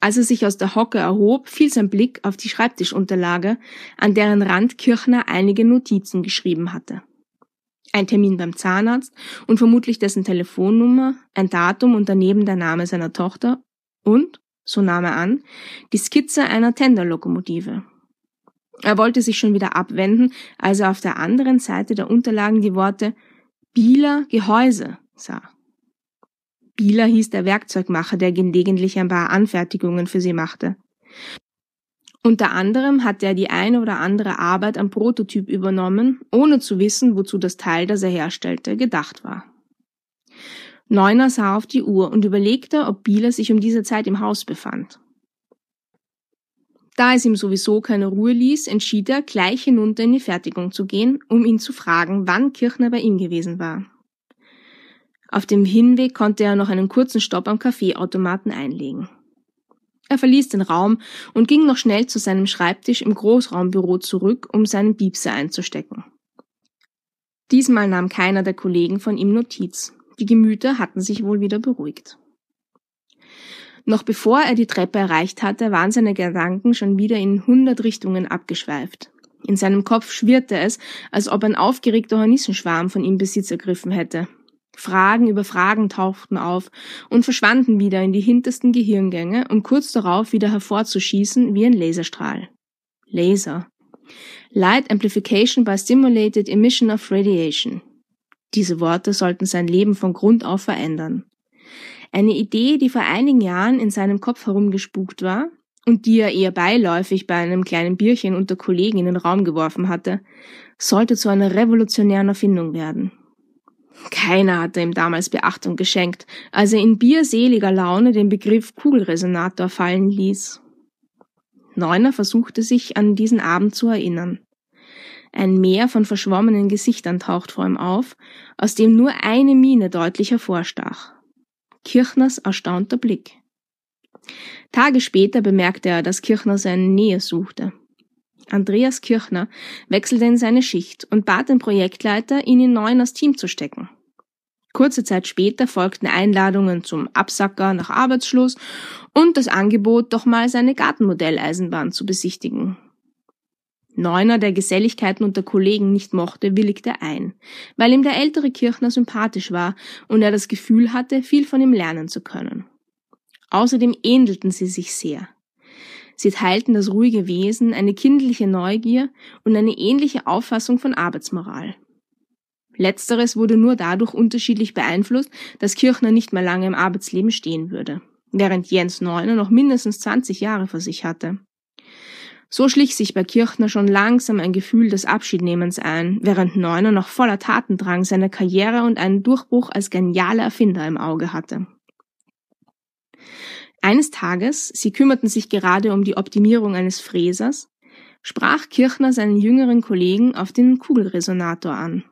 [SPEAKER 3] Als er sich aus der Hocke erhob, fiel sein Blick auf die Schreibtischunterlage, an deren Rand Kirchner einige Notizen geschrieben hatte. Ein Termin beim Zahnarzt und vermutlich dessen Telefonnummer, ein Datum und daneben der Name seiner Tochter und, so nahm er an, die Skizze einer Tenderlokomotive. Er wollte sich schon wieder abwenden, als er auf der anderen Seite der Unterlagen die Worte Bieler Gehäuse sah. Bieler hieß der Werkzeugmacher, der gelegentlich ein paar Anfertigungen für sie machte. Unter anderem hatte er die eine oder andere Arbeit am Prototyp übernommen, ohne zu wissen, wozu das Teil, das er herstellte, gedacht war. Neuner sah auf die Uhr und überlegte, ob Bieler sich um diese Zeit im Haus befand. Da es ihm sowieso keine Ruhe ließ, entschied er, gleich hinunter in die Fertigung zu gehen, um ihn zu fragen, wann Kirchner bei ihm gewesen war. Auf dem Hinweg konnte er noch einen kurzen Stopp am Kaffeeautomaten einlegen. Er verließ den Raum und ging noch schnell zu seinem Schreibtisch im Großraumbüro zurück, um seinen Piepser einzustecken. Diesmal nahm keiner der Kollegen von ihm Notiz. Die Gemüter hatten sich wohl wieder beruhigt. Noch bevor er die Treppe erreicht hatte, waren seine Gedanken schon wieder in hundert Richtungen abgeschweift. In seinem Kopf schwirrte es, als ob ein aufgeregter Hornissenschwarm von ihm Besitz ergriffen hätte. Fragen über Fragen tauchten auf und verschwanden wieder in die hintersten Gehirngänge, um kurz darauf wieder hervorzuschießen wie ein Laserstrahl. Laser. Light Amplification by Stimulated Emission of Radiation. Diese Worte sollten sein Leben von Grund auf verändern. Eine Idee, die vor einigen Jahren in seinem Kopf herumgespukt war und die er eher beiläufig bei einem kleinen Bierchen unter Kollegen in den Raum geworfen hatte, sollte zu einer revolutionären Erfindung werden. Keiner hatte ihm damals Beachtung geschenkt, als er in bierseliger Laune den Begriff Kugelresonator fallen ließ. Neuner versuchte sich an diesen Abend zu erinnern. Ein Meer von verschwommenen Gesichtern taucht vor ihm auf, aus dem nur eine Miene deutlich hervorstach. Kirchners erstaunter Blick. Tage später bemerkte er, dass Kirchner seine Nähe suchte. Andreas Kirchner wechselte in seine Schicht und bat den Projektleiter, ihn in Neuners Team zu stecken. Kurze Zeit später folgten Einladungen zum Absacker nach Arbeitsschluss und das Angebot, doch mal seine Gartenmodelleisenbahn zu besichtigen. Neuner, der Geselligkeiten unter Kollegen nicht mochte, willigte ein, weil ihm der ältere Kirchner sympathisch war und er das Gefühl hatte, viel von ihm lernen zu können. Außerdem ähnelten sie sich sehr. Sie teilten das ruhige Wesen, eine kindliche Neugier und eine ähnliche Auffassung von Arbeitsmoral. Letzteres wurde nur dadurch unterschiedlich beeinflusst, dass Kirchner nicht mehr lange im Arbeitsleben stehen würde, während Jens Neuner noch mindestens 20 Jahre vor sich hatte. So schlich sich bei Kirchner schon langsam ein Gefühl des Abschiednehmens ein, während Neuner noch voller Tatendrang seine Karriere und einen Durchbruch als genialer Erfinder im Auge hatte. Eines Tages, sie kümmerten sich gerade um die Optimierung eines Fräsers, sprach Kirchner seinen jüngeren Kollegen auf den Kugelresonator an.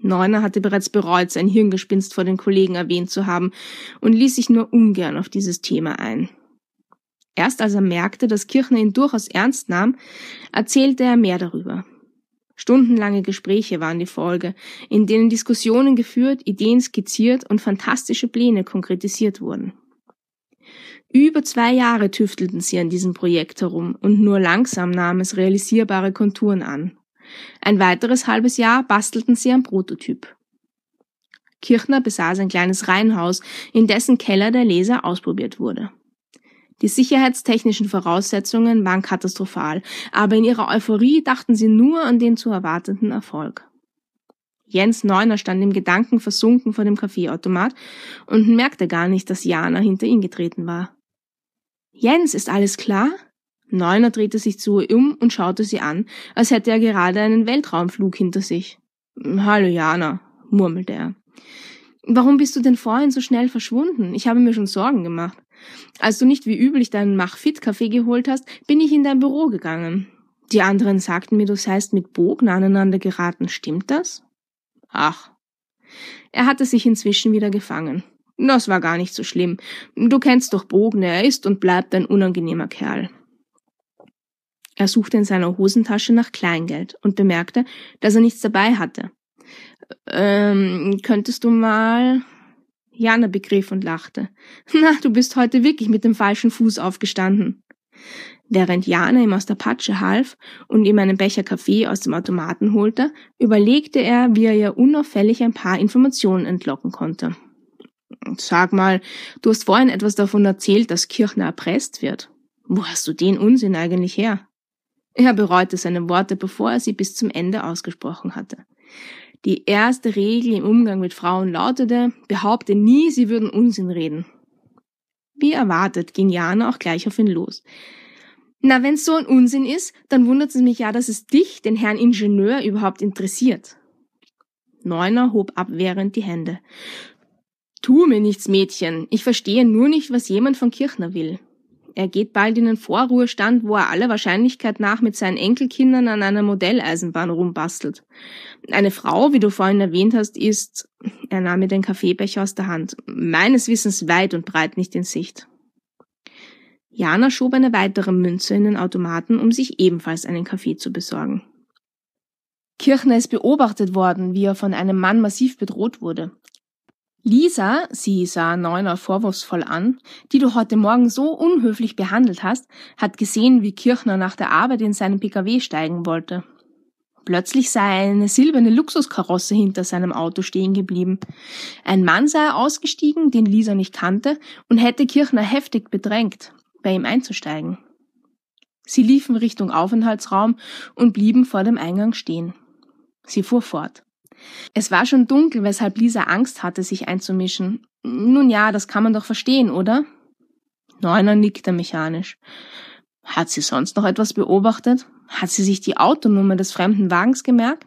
[SPEAKER 3] Neuner hatte bereits bereut, sein Hirngespinst vor den Kollegen erwähnt zu haben und ließ sich nur ungern auf dieses Thema ein. Erst als er merkte, dass Kirchner ihn durchaus ernst nahm, erzählte er mehr darüber. Stundenlange Gespräche waren die Folge, in denen Diskussionen geführt, Ideen skizziert und fantastische Pläne konkretisiert wurden. Über zwei Jahre tüftelten sie an diesem Projekt herum und nur langsam nahm es realisierbare Konturen an. Ein weiteres halbes Jahr bastelten sie am Prototyp. Kirchner besaß ein kleines Reihenhaus, in dessen Keller der Laser ausprobiert wurde. Die sicherheitstechnischen Voraussetzungen waren katastrophal, aber in ihrer Euphorie dachten sie nur an den zu erwartenden Erfolg. Jens Neuner stand im Gedanken versunken vor dem Kaffeeautomat und merkte gar nicht, dass Jana hinter ihn getreten war. Jens, ist alles klar? Neuner drehte sich zu ihr um und schaute sie an, als hätte er gerade einen Weltraumflug hinter sich. Hallo Jana, murmelte er. Warum bist du denn vorhin so schnell verschwunden? Ich habe mir schon Sorgen gemacht. Als du nicht wie üblich deinen Mach-Fit-Kaffee geholt hast, bin ich in dein Büro gegangen. Die anderen sagten mir, du seist mit Bogen aneinander geraten. Stimmt das? Ach. Er hatte sich inzwischen wieder gefangen. Das war gar nicht so schlimm. Du kennst doch Bogen, er ist und bleibt ein unangenehmer Kerl. Er suchte in seiner Hosentasche nach Kleingeld und bemerkte, dass er nichts dabei hatte. Ähm, könntest du mal. Jana begriff und lachte. Na, du bist heute wirklich mit dem falschen Fuß aufgestanden. Während Jana ihm aus der Patsche half und ihm einen Becher Kaffee aus dem Automaten holte, überlegte er, wie er ihr unauffällig ein paar Informationen entlocken konnte. Sag mal, du hast vorhin etwas davon erzählt, dass Kirchner erpresst wird. Wo hast du den Unsinn eigentlich her? Er bereute seine Worte, bevor er sie bis zum Ende ausgesprochen hatte. Die erste Regel im Umgang mit Frauen lautete, behaupte nie, sie würden Unsinn reden. Wie erwartet ging Jana auch gleich auf ihn los. Na, wenn's so ein Unsinn ist, dann wundert es mich ja, dass es dich, den Herrn Ingenieur, überhaupt interessiert. Neuner hob abwehrend die Hände. Tu mir nichts, Mädchen. Ich verstehe nur nicht, was jemand von Kirchner will. Er geht bald in den Vorruhestand, wo er aller Wahrscheinlichkeit nach mit seinen Enkelkindern an einer Modelleisenbahn rumbastelt. Eine Frau, wie du vorhin erwähnt hast, ist, er nahm mir den Kaffeebecher aus der Hand, meines Wissens weit und breit nicht in Sicht. Jana schob eine weitere Münze in den Automaten, um sich ebenfalls einen Kaffee zu besorgen. Kirchner ist beobachtet worden, wie er von einem Mann massiv bedroht wurde. Lisa, sie sah Neuner vorwurfsvoll an, die du heute Morgen so unhöflich behandelt hast, hat gesehen, wie Kirchner nach der Arbeit in seinen Pkw steigen wollte. Plötzlich sei eine silberne Luxuskarosse hinter seinem Auto stehen geblieben. Ein Mann sei ausgestiegen, den Lisa nicht kannte, und hätte Kirchner heftig bedrängt, bei ihm einzusteigen. Sie liefen Richtung Aufenthaltsraum und blieben vor dem Eingang stehen. Sie fuhr fort. Es war schon dunkel, weshalb Lisa Angst hatte, sich einzumischen. Nun ja, das kann man doch verstehen, oder? Neuner nickte mechanisch. Hat sie sonst noch etwas beobachtet? Hat sie sich die Autonummer des fremden Wagens gemerkt?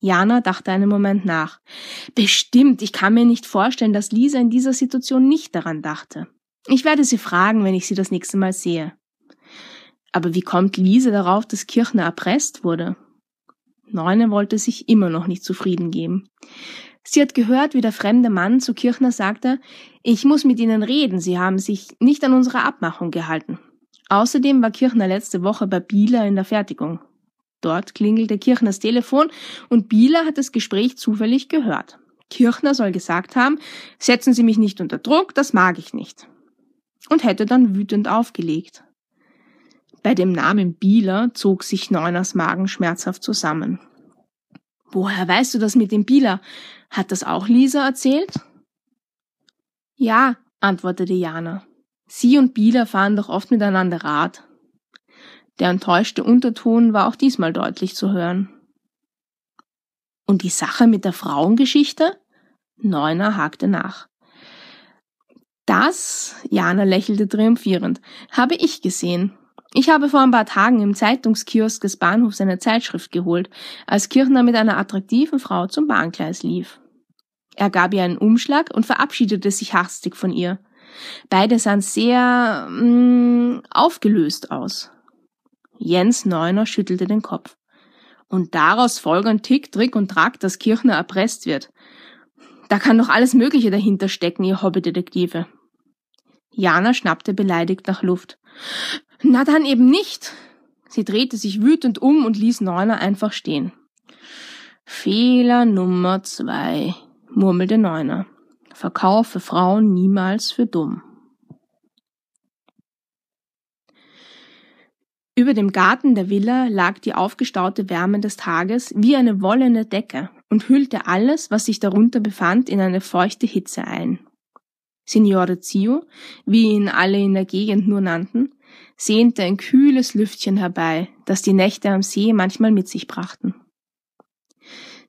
[SPEAKER 3] Jana dachte einen Moment nach. Bestimmt, ich kann mir nicht vorstellen, dass Lisa in dieser Situation nicht daran dachte. Ich werde sie fragen, wenn ich sie das nächste Mal sehe. Aber wie kommt Lisa darauf, dass Kirchner erpresst wurde? Neune wollte sich immer noch nicht zufrieden geben. Sie hat gehört, wie der fremde Mann zu Kirchner sagte, ich muss mit Ihnen reden, Sie haben sich nicht an unsere Abmachung gehalten. Außerdem war Kirchner letzte Woche bei Bieler in der Fertigung. Dort klingelte Kirchners Telefon und Bieler hat das Gespräch zufällig gehört. Kirchner soll gesagt haben, setzen Sie mich nicht unter Druck, das mag ich nicht. Und hätte dann wütend aufgelegt. Bei dem Namen Bieler zog sich Neuners Magen schmerzhaft zusammen. Woher weißt du das mit dem Bieler? Hat das auch Lisa erzählt? Ja, antwortete Jana. Sie und Bieler fahren doch oft miteinander Rad. Der enttäuschte Unterton war auch diesmal deutlich zu hören. Und die Sache mit der Frauengeschichte? Neuner hakte nach. Das, Jana lächelte triumphierend, habe ich gesehen. Ich habe vor ein paar Tagen im Zeitungskiosk des Bahnhofs eine Zeitschrift geholt, als Kirchner mit einer attraktiven Frau zum Bahngleis lief. Er gab ihr einen Umschlag und verabschiedete sich hastig von ihr. Beide sahen sehr mh, mm, aufgelöst aus. Jens Neuner schüttelte den Kopf. Und daraus folgern Tick, Trick und Track, dass Kirchner erpresst wird. Da kann doch alles Mögliche dahinter stecken, ihr Hobbydetektive. Jana schnappte beleidigt nach Luft. Na dann eben nicht. Sie drehte sich wütend um und ließ Neuner einfach stehen. Fehler Nummer zwei, murmelte Neuner. Verkaufe Frauen niemals für dumm. Über dem Garten der Villa lag die aufgestaute Wärme des Tages wie eine wollene Decke und hüllte alles, was sich darunter befand, in eine feuchte Hitze ein. Signore Zio, wie ihn alle in der Gegend nur nannten, sehnte ein kühles Lüftchen herbei, das die Nächte am See manchmal mit sich brachten.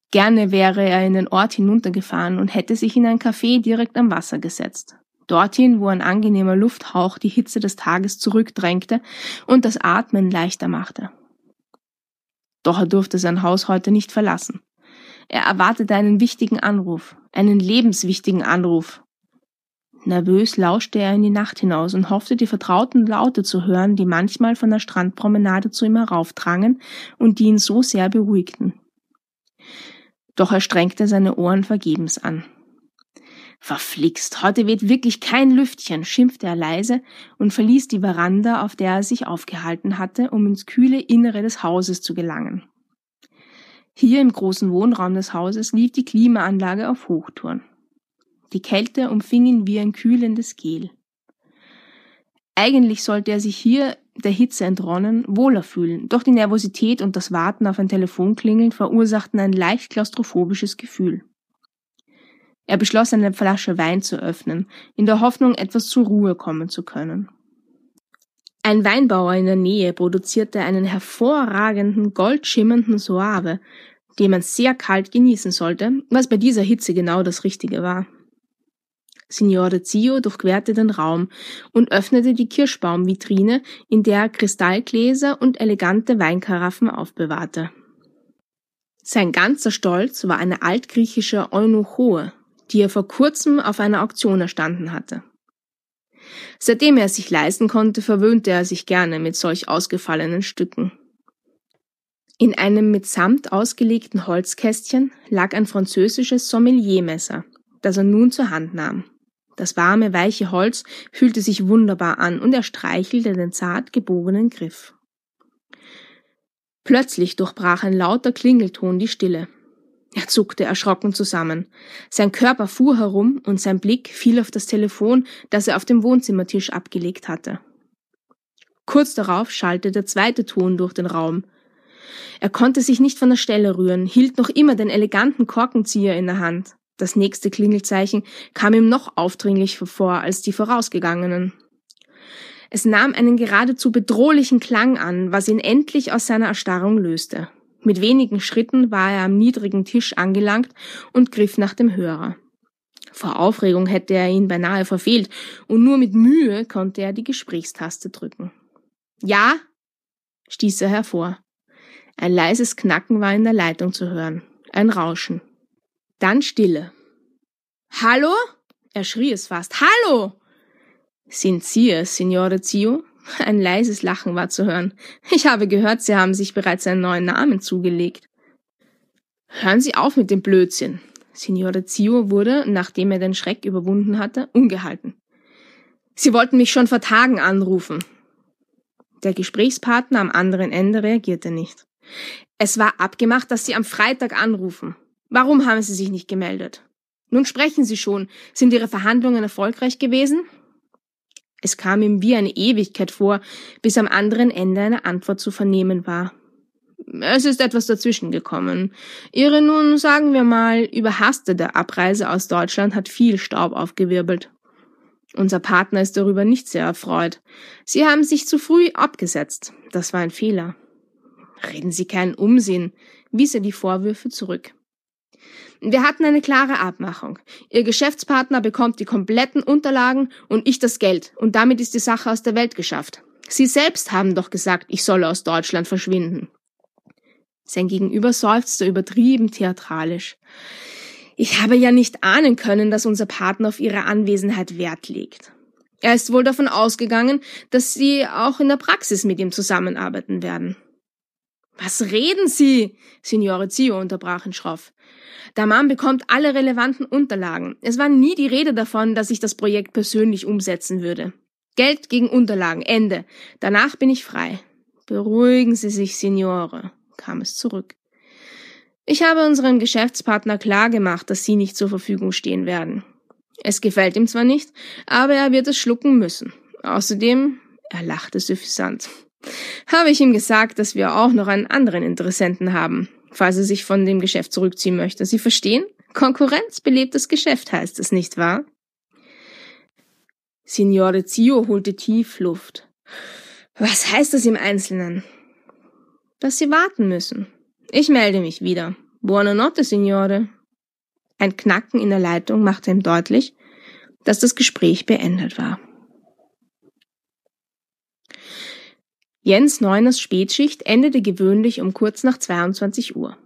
[SPEAKER 3] Gerne wäre er in den Ort hinuntergefahren und hätte sich in ein Café direkt am Wasser gesetzt. Dorthin, wo ein angenehmer Lufthauch die Hitze des Tages zurückdrängte und das Atmen leichter machte. Doch er durfte sein Haus heute nicht verlassen. Er erwartete einen wichtigen Anruf, einen lebenswichtigen Anruf. Nervös lauschte er in die Nacht hinaus und hoffte, die vertrauten Laute zu hören, die manchmal von der Strandpromenade zu ihm heraufdrangen und die ihn so sehr beruhigten. Doch er strengte seine Ohren vergebens an. Verflixt, heute weht wirklich kein Lüftchen, schimpfte er leise und verließ die Veranda, auf der er sich aufgehalten hatte, um ins kühle Innere des Hauses zu gelangen. Hier im großen Wohnraum des Hauses lief die Klimaanlage auf Hochtouren. Die Kälte umfing ihn wie ein kühlendes Gel. Eigentlich sollte er sich hier der Hitze entronnen, wohler fühlen, doch die Nervosität und das Warten auf ein Telefonklingeln verursachten ein leicht klaustrophobisches Gefühl. Er beschloss, eine Flasche Wein zu öffnen, in der Hoffnung, etwas zur Ruhe kommen zu können. Ein Weinbauer in der Nähe produzierte einen hervorragenden, goldschimmernden Soave, den man sehr kalt genießen sollte, was bei dieser Hitze genau das Richtige war. Signore Zio durchquerte den Raum und öffnete die Kirschbaumvitrine, in der er Kristallgläser und elegante Weinkaraffen aufbewahrte. Sein ganzer Stolz war eine altgriechische Eunuchoe, die er vor kurzem auf einer Auktion erstanden hatte. Seitdem er es sich leisten konnte, verwöhnte er sich gerne mit solch ausgefallenen Stücken. In einem mit Samt ausgelegten Holzkästchen lag ein französisches Sommeliermesser, das er nun zur Hand nahm. Das warme, weiche Holz fühlte sich wunderbar an und er streichelte den zart gebogenen Griff. Plötzlich durchbrach ein lauter Klingelton die Stille. Er zuckte erschrocken zusammen. Sein Körper fuhr herum und sein Blick fiel auf das Telefon, das er auf dem Wohnzimmertisch abgelegt hatte. Kurz darauf schallte der zweite Ton durch den Raum. Er konnte sich nicht von der Stelle rühren, hielt noch immer den eleganten Korkenzieher in der Hand. Das nächste Klingelzeichen kam ihm noch aufdringlicher vor als die vorausgegangenen. Es nahm einen geradezu bedrohlichen Klang an, was ihn endlich aus seiner Erstarrung löste. Mit wenigen Schritten war er am niedrigen Tisch angelangt und griff nach dem Hörer. Vor Aufregung hätte er ihn beinahe verfehlt, und nur mit Mühe konnte er die Gesprächstaste drücken. Ja? stieß er hervor. Ein leises Knacken war in der Leitung zu hören, ein Rauschen. Dann Stille. Hallo? Er schrie es fast. Hallo! Sind Sie es, Signore Zio? Ein leises Lachen war zu hören. Ich habe gehört, Sie haben sich bereits einen neuen Namen zugelegt. Hören Sie auf mit dem Blödsinn. Signore Zio wurde, nachdem er den Schreck überwunden hatte, ungehalten. Sie wollten mich schon vor Tagen anrufen. Der Gesprächspartner am anderen Ende reagierte nicht. Es war abgemacht, dass Sie am Freitag anrufen. Warum haben Sie sich nicht gemeldet? Nun sprechen Sie schon. Sind Ihre Verhandlungen erfolgreich gewesen? Es kam ihm wie eine Ewigkeit vor, bis am anderen Ende eine Antwort zu vernehmen war. Es ist etwas dazwischen gekommen. Ihre nun, sagen wir mal, überhastete Abreise aus Deutschland hat viel Staub aufgewirbelt. Unser Partner ist darüber nicht sehr erfreut. Sie haben sich zu früh abgesetzt. Das war ein Fehler. Reden Sie keinen Umsinn, wies er die Vorwürfe zurück. Wir hatten eine klare Abmachung. Ihr Geschäftspartner bekommt die kompletten Unterlagen und ich das Geld. Und damit ist die Sache aus der Welt geschafft. Sie selbst haben doch gesagt, ich solle aus Deutschland verschwinden. Sein Gegenüber seufzte übertrieben theatralisch. Ich habe ja nicht ahnen können, dass unser Partner auf ihre Anwesenheit Wert legt. Er ist wohl davon ausgegangen, dass Sie auch in der Praxis mit ihm zusammenarbeiten werden. Was reden Sie? Signore Zio unterbrach ihn schroff. Der Mann bekommt alle relevanten Unterlagen. Es war nie die Rede davon, dass ich das Projekt persönlich umsetzen würde. Geld gegen Unterlagen, Ende. Danach bin ich frei. Beruhigen Sie sich, Signore, kam es zurück. Ich habe unserem Geschäftspartner klar gemacht, dass Sie nicht zur Verfügung stehen werden. Es gefällt ihm zwar nicht, aber er wird es schlucken müssen. Außerdem, er lachte suffisant, habe ich ihm gesagt, dass wir auch noch einen anderen Interessenten haben, falls er sich von dem Geschäft zurückziehen möchte. Sie verstehen? Konkurrenz belebt das Geschäft heißt es, nicht wahr? Signore Zio holte tief Luft. Was heißt das im Einzelnen? Dass Sie warten müssen. Ich melde mich wieder. Buonanotte, Signore. Ein Knacken in der Leitung machte ihm deutlich, dass das Gespräch beendet war. Jens Neuners Spätschicht endete gewöhnlich um kurz nach 22 Uhr.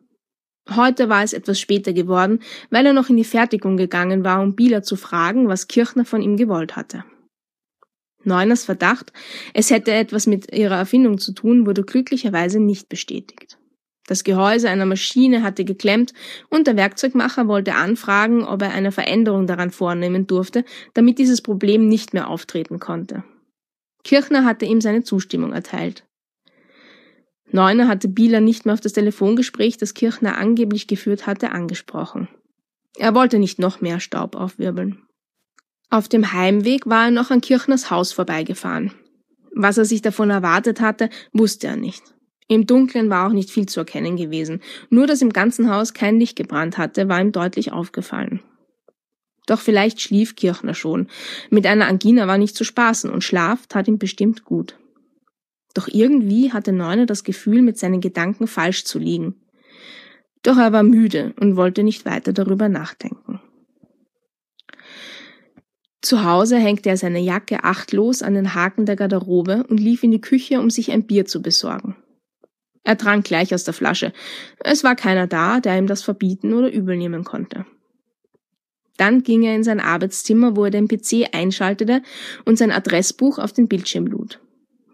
[SPEAKER 3] Heute war es etwas später geworden, weil er noch in die Fertigung gegangen war, um Bieler zu fragen, was Kirchner von ihm gewollt hatte. Neuners Verdacht, es hätte etwas mit ihrer Erfindung zu tun, wurde glücklicherweise nicht bestätigt. Das Gehäuse einer Maschine hatte geklemmt und der Werkzeugmacher wollte anfragen, ob er eine Veränderung daran vornehmen durfte, damit dieses Problem nicht mehr auftreten konnte. Kirchner hatte ihm seine Zustimmung erteilt. Neuner hatte Bieler nicht mehr auf das Telefongespräch, das Kirchner angeblich geführt hatte, angesprochen. Er wollte nicht noch mehr Staub aufwirbeln. Auf dem Heimweg war er noch an Kirchners Haus vorbeigefahren. Was er sich davon erwartet hatte, wusste er nicht. Im Dunkeln war auch nicht viel zu erkennen gewesen. Nur, dass im ganzen Haus kein Licht gebrannt hatte, war ihm deutlich aufgefallen. Doch vielleicht schlief Kirchner schon. Mit einer Angina war nicht zu spaßen und Schlaf tat ihm bestimmt gut. Doch irgendwie hatte Neuner das Gefühl, mit seinen Gedanken falsch zu liegen. Doch er war müde und wollte nicht weiter darüber nachdenken. Zu Hause hängte er seine Jacke achtlos an den Haken der Garderobe und lief in die Küche, um sich ein Bier zu besorgen. Er trank gleich aus der Flasche. Es war keiner da, der ihm das verbieten oder übelnehmen konnte. Dann ging er in sein Arbeitszimmer, wo er den PC einschaltete und sein Adressbuch auf den Bildschirm lud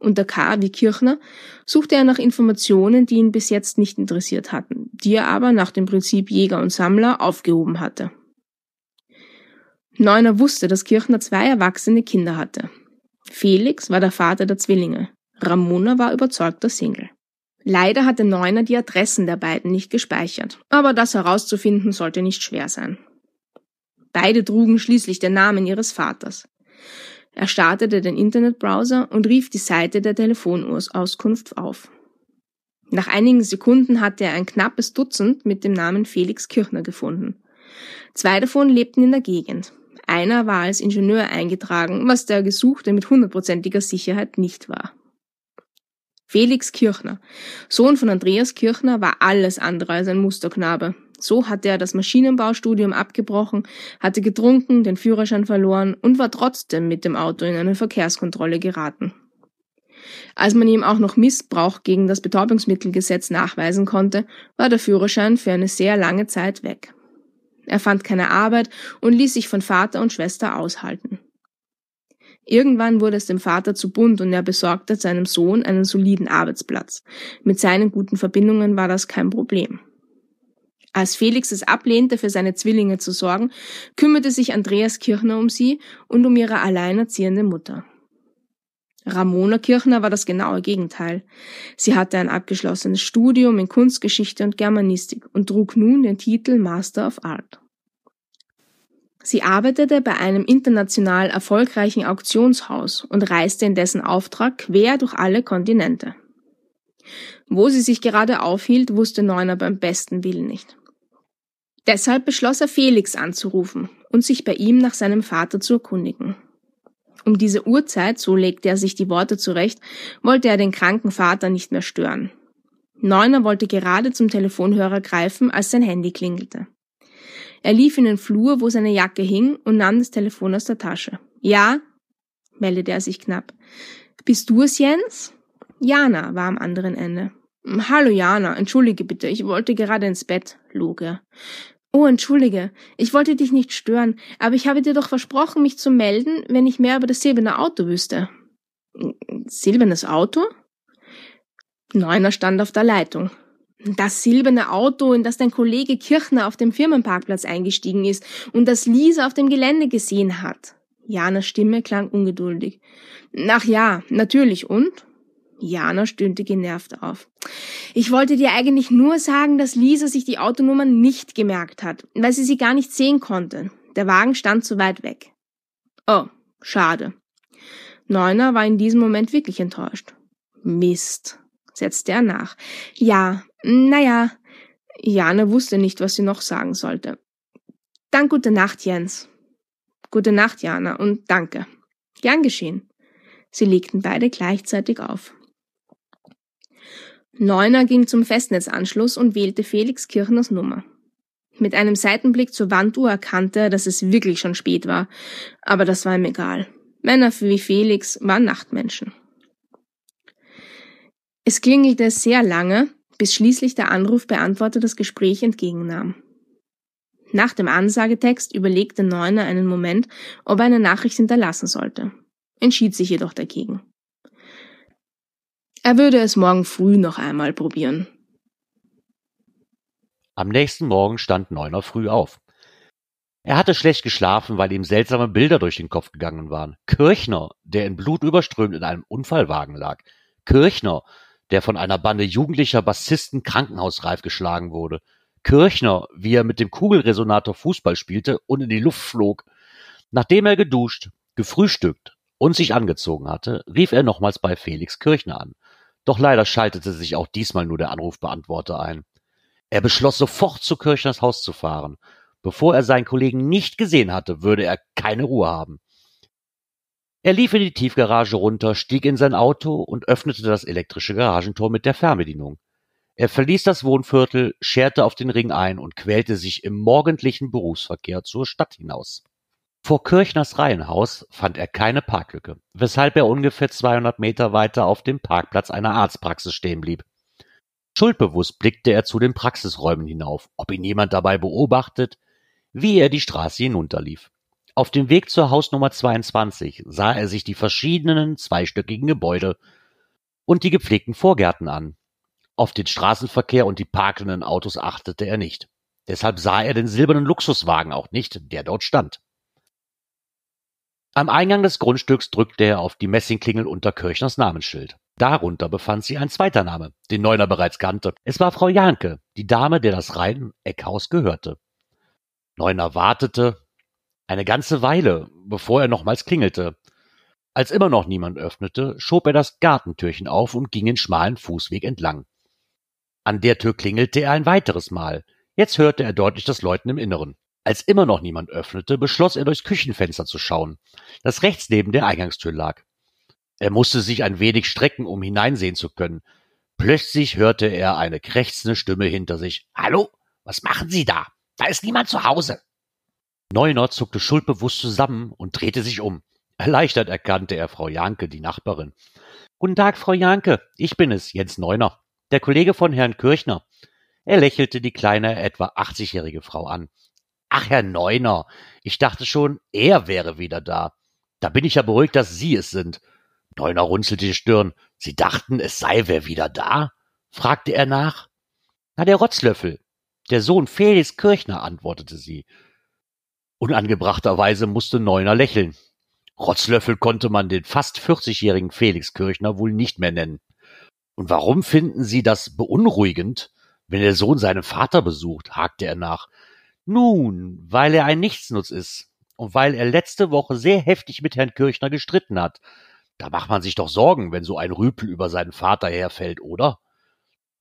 [SPEAKER 3] unter K wie Kirchner, suchte er nach Informationen, die ihn bis jetzt nicht interessiert hatten, die er aber nach dem Prinzip Jäger und Sammler aufgehoben hatte. Neuner wusste, dass Kirchner zwei erwachsene Kinder hatte. Felix war der Vater der Zwillinge. Ramona war überzeugter Single. Leider hatte Neuner die Adressen der beiden nicht gespeichert, aber das herauszufinden sollte nicht schwer sein. Beide trugen schließlich den Namen ihres Vaters. Er startete den Internetbrowser und rief die Seite der Telefonauskunft auf. Nach einigen Sekunden hatte er ein knappes Dutzend mit dem Namen Felix Kirchner gefunden. Zwei davon lebten in der Gegend. Einer war als Ingenieur eingetragen, was der Gesuchte mit hundertprozentiger Sicherheit nicht war. Felix Kirchner, Sohn von Andreas Kirchner, war alles andere als ein Musterknabe. So hatte er das Maschinenbaustudium abgebrochen, hatte getrunken, den Führerschein verloren und war trotzdem mit dem Auto in eine Verkehrskontrolle geraten. Als man ihm auch noch Missbrauch gegen das Betäubungsmittelgesetz nachweisen konnte, war der Führerschein für eine sehr lange Zeit weg. Er fand keine Arbeit und ließ sich von Vater und Schwester aushalten. Irgendwann wurde es dem Vater zu bunt und er besorgte seinem Sohn einen soliden Arbeitsplatz. Mit seinen guten Verbindungen war das kein Problem. Als Felix es ablehnte, für seine Zwillinge zu sorgen, kümmerte sich Andreas Kirchner um sie und um ihre alleinerziehende Mutter. Ramona Kirchner war das genaue Gegenteil. Sie hatte ein abgeschlossenes Studium in Kunstgeschichte und Germanistik und trug nun den Titel Master of Art. Sie arbeitete bei einem international erfolgreichen Auktionshaus und reiste in dessen Auftrag quer durch alle Kontinente. Wo sie sich gerade aufhielt, wusste Neuner beim besten Willen nicht. Deshalb beschloss er Felix anzurufen und sich bei ihm nach seinem Vater zu erkundigen. Um diese Uhrzeit, so legte er sich die Worte zurecht, wollte er den kranken Vater nicht mehr stören. Neuner wollte gerade zum Telefonhörer greifen, als sein Handy klingelte. Er lief in den Flur, wo seine Jacke hing, und nahm das Telefon aus der Tasche. Ja? meldete er sich knapp. Bist du es, Jens? Jana war am anderen Ende. Hallo Jana, entschuldige bitte, ich wollte gerade ins Bett, log er. Oh, entschuldige, ich wollte dich nicht stören, aber ich habe dir doch versprochen, mich zu melden, wenn ich mehr über das silberne Auto wüsste. Silbernes Auto? Neuner stand auf der Leitung. Das silberne Auto, in das dein Kollege Kirchner auf dem Firmenparkplatz eingestiegen ist und das Lisa auf dem Gelände gesehen hat. Janas Stimme klang ungeduldig. Ach ja, natürlich, und? Jana stöhnte genervt auf. Ich wollte dir eigentlich nur sagen, dass Lisa sich die Autonummer nicht gemerkt hat, weil sie sie gar nicht sehen konnte. Der Wagen stand zu weit weg. Oh, schade. Neuner war in diesem Moment wirklich enttäuscht. Mist, setzte er nach. Ja, naja. Jana wusste nicht, was sie noch sagen sollte. Dann gute Nacht, Jens. Gute Nacht, Jana, und danke. Gern geschehen. Sie legten beide gleichzeitig auf. Neuner ging zum Festnetzanschluss und wählte Felix Kirchners Nummer. Mit einem Seitenblick zur Wanduhr erkannte er, dass es wirklich schon spät war, aber das war ihm egal. Männer wie Felix waren Nachtmenschen. Es klingelte sehr lange, bis schließlich der Anrufbeantworter das Gespräch entgegennahm. Nach dem Ansagetext überlegte Neuner einen Moment, ob er eine Nachricht hinterlassen sollte, entschied sich jedoch dagegen. Er würde es morgen früh noch einmal probieren.
[SPEAKER 4] Am nächsten Morgen stand Neuner früh auf. Er hatte schlecht geschlafen, weil ihm seltsame Bilder durch den Kopf gegangen waren. Kirchner, der in Blut überströmt in einem Unfallwagen lag. Kirchner, der von einer Bande jugendlicher Bassisten krankenhausreif geschlagen wurde. Kirchner, wie er mit dem Kugelresonator Fußball spielte und in die Luft flog. Nachdem er geduscht, gefrühstückt und sich angezogen hatte, rief er nochmals bei Felix Kirchner an. Doch leider schaltete sich auch diesmal nur der Anrufbeantworter ein. Er beschloss sofort zu Kirchners Haus zu fahren. Bevor er seinen Kollegen nicht gesehen hatte, würde er keine Ruhe haben. Er lief in die Tiefgarage runter, stieg in sein Auto und öffnete das elektrische Garagentor mit der Fernbedienung. Er verließ das Wohnviertel, scherte auf den Ring ein und quälte sich im morgendlichen Berufsverkehr zur Stadt hinaus. Vor Kirchners Reihenhaus fand er keine Parklücke, weshalb er ungefähr 200 Meter weiter auf dem Parkplatz einer Arztpraxis stehen blieb. Schuldbewusst blickte er zu den Praxisräumen hinauf, ob ihn jemand dabei beobachtet, wie er die Straße hinunterlief. Auf dem Weg zur Hausnummer 22 sah er sich die verschiedenen zweistöckigen Gebäude und die gepflegten Vorgärten an. Auf den Straßenverkehr und die parkenden Autos achtete er nicht. Deshalb sah er den silbernen Luxuswagen auch nicht, der dort stand. Am Eingang des Grundstücks drückte er auf die Messingklingel unter Kirchners Namensschild. Darunter befand sich ein zweiter Name, den Neuner bereits kannte. Es war Frau Janke, die Dame, der das Reihen-Eckhaus gehörte. Neuner wartete eine ganze Weile, bevor er nochmals klingelte. Als immer noch niemand öffnete, schob er das Gartentürchen auf und ging den schmalen Fußweg entlang. An der Tür klingelte er ein weiteres Mal. Jetzt hörte er deutlich das Läuten im Inneren. Als immer noch niemand öffnete, beschloss er durchs Küchenfenster zu schauen, das rechts neben der Eingangstür lag. Er musste sich ein wenig strecken, um hineinsehen zu können. Plötzlich hörte er eine krächzende Stimme hinter sich. Hallo, was machen Sie da? Da ist niemand zu Hause. Neuner zuckte schuldbewusst zusammen und drehte sich um. Erleichtert erkannte er Frau Janke, die Nachbarin. Guten Tag, Frau Janke. Ich bin es, Jens Neuner, der Kollege von Herrn Kirchner. Er lächelte die kleine, etwa 80-jährige Frau an. Ach, Herr Neuner, ich dachte schon, er wäre wieder da. Da bin ich ja beruhigt, dass Sie es sind. Neuner runzelte die Stirn. Sie dachten, es sei wer wieder da? fragte er nach. Na, der Rotzlöffel. Der Sohn Felix Kirchner, antwortete sie. Unangebrachterweise musste Neuner lächeln. Rotzlöffel konnte man den fast 40-jährigen Felix Kirchner wohl nicht mehr nennen. Und warum finden Sie das beunruhigend, wenn der Sohn seinen Vater besucht? hakte er nach. Nun, weil er ein Nichtsnutz ist und weil er letzte Woche sehr heftig mit Herrn Kirchner gestritten hat. Da macht man sich doch Sorgen, wenn so ein Rüpel über seinen Vater herfällt, oder?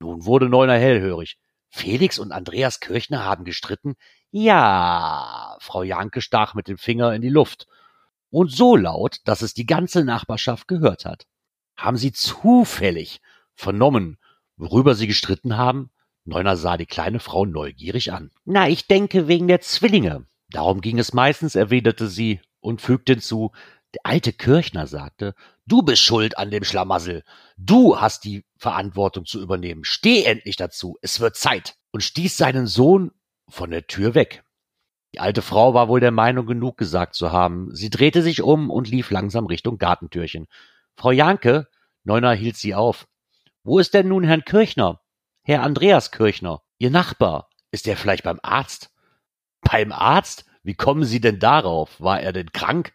[SPEAKER 4] Nun wurde Neuner hellhörig. Felix und Andreas Kirchner haben gestritten? Ja, Frau Janke stach mit dem Finger in die Luft. Und so laut, dass es die ganze Nachbarschaft gehört hat. Haben Sie zufällig vernommen, worüber Sie gestritten haben? Neuner sah die kleine Frau neugierig an. Na, ich denke wegen der Zwillinge. Darum ging es meistens, erwiderte sie und fügte hinzu, der alte Kirchner sagte, du bist schuld an dem Schlamassel. Du hast die Verantwortung zu übernehmen. Steh endlich dazu. Es wird Zeit. Und stieß seinen Sohn von der Tür weg. Die alte Frau war wohl der Meinung, genug gesagt zu haben. Sie drehte sich um und lief langsam Richtung Gartentürchen. Frau Janke, Neuner hielt sie auf. Wo ist denn nun Herrn Kirchner? Herr Andreas Kirchner, Ihr Nachbar, ist er vielleicht beim Arzt? Beim Arzt? Wie kommen Sie denn darauf? War er denn krank?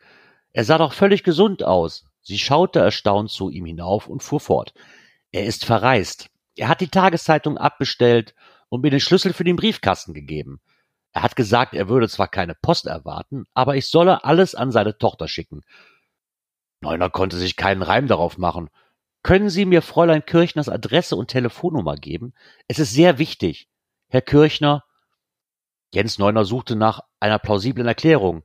[SPEAKER 4] Er sah doch völlig gesund aus. Sie schaute erstaunt zu ihm hinauf und fuhr fort. Er ist verreist. Er hat die Tageszeitung abbestellt und mir den Schlüssel für den Briefkasten gegeben. Er hat gesagt, er würde zwar keine Post erwarten, aber ich solle alles an seine Tochter schicken. Neuner konnte sich keinen Reim darauf machen. Können Sie mir Fräulein Kirchners Adresse und Telefonnummer geben? Es ist sehr wichtig. Herr Kirchner. Jens Neuner suchte nach einer plausiblen Erklärung.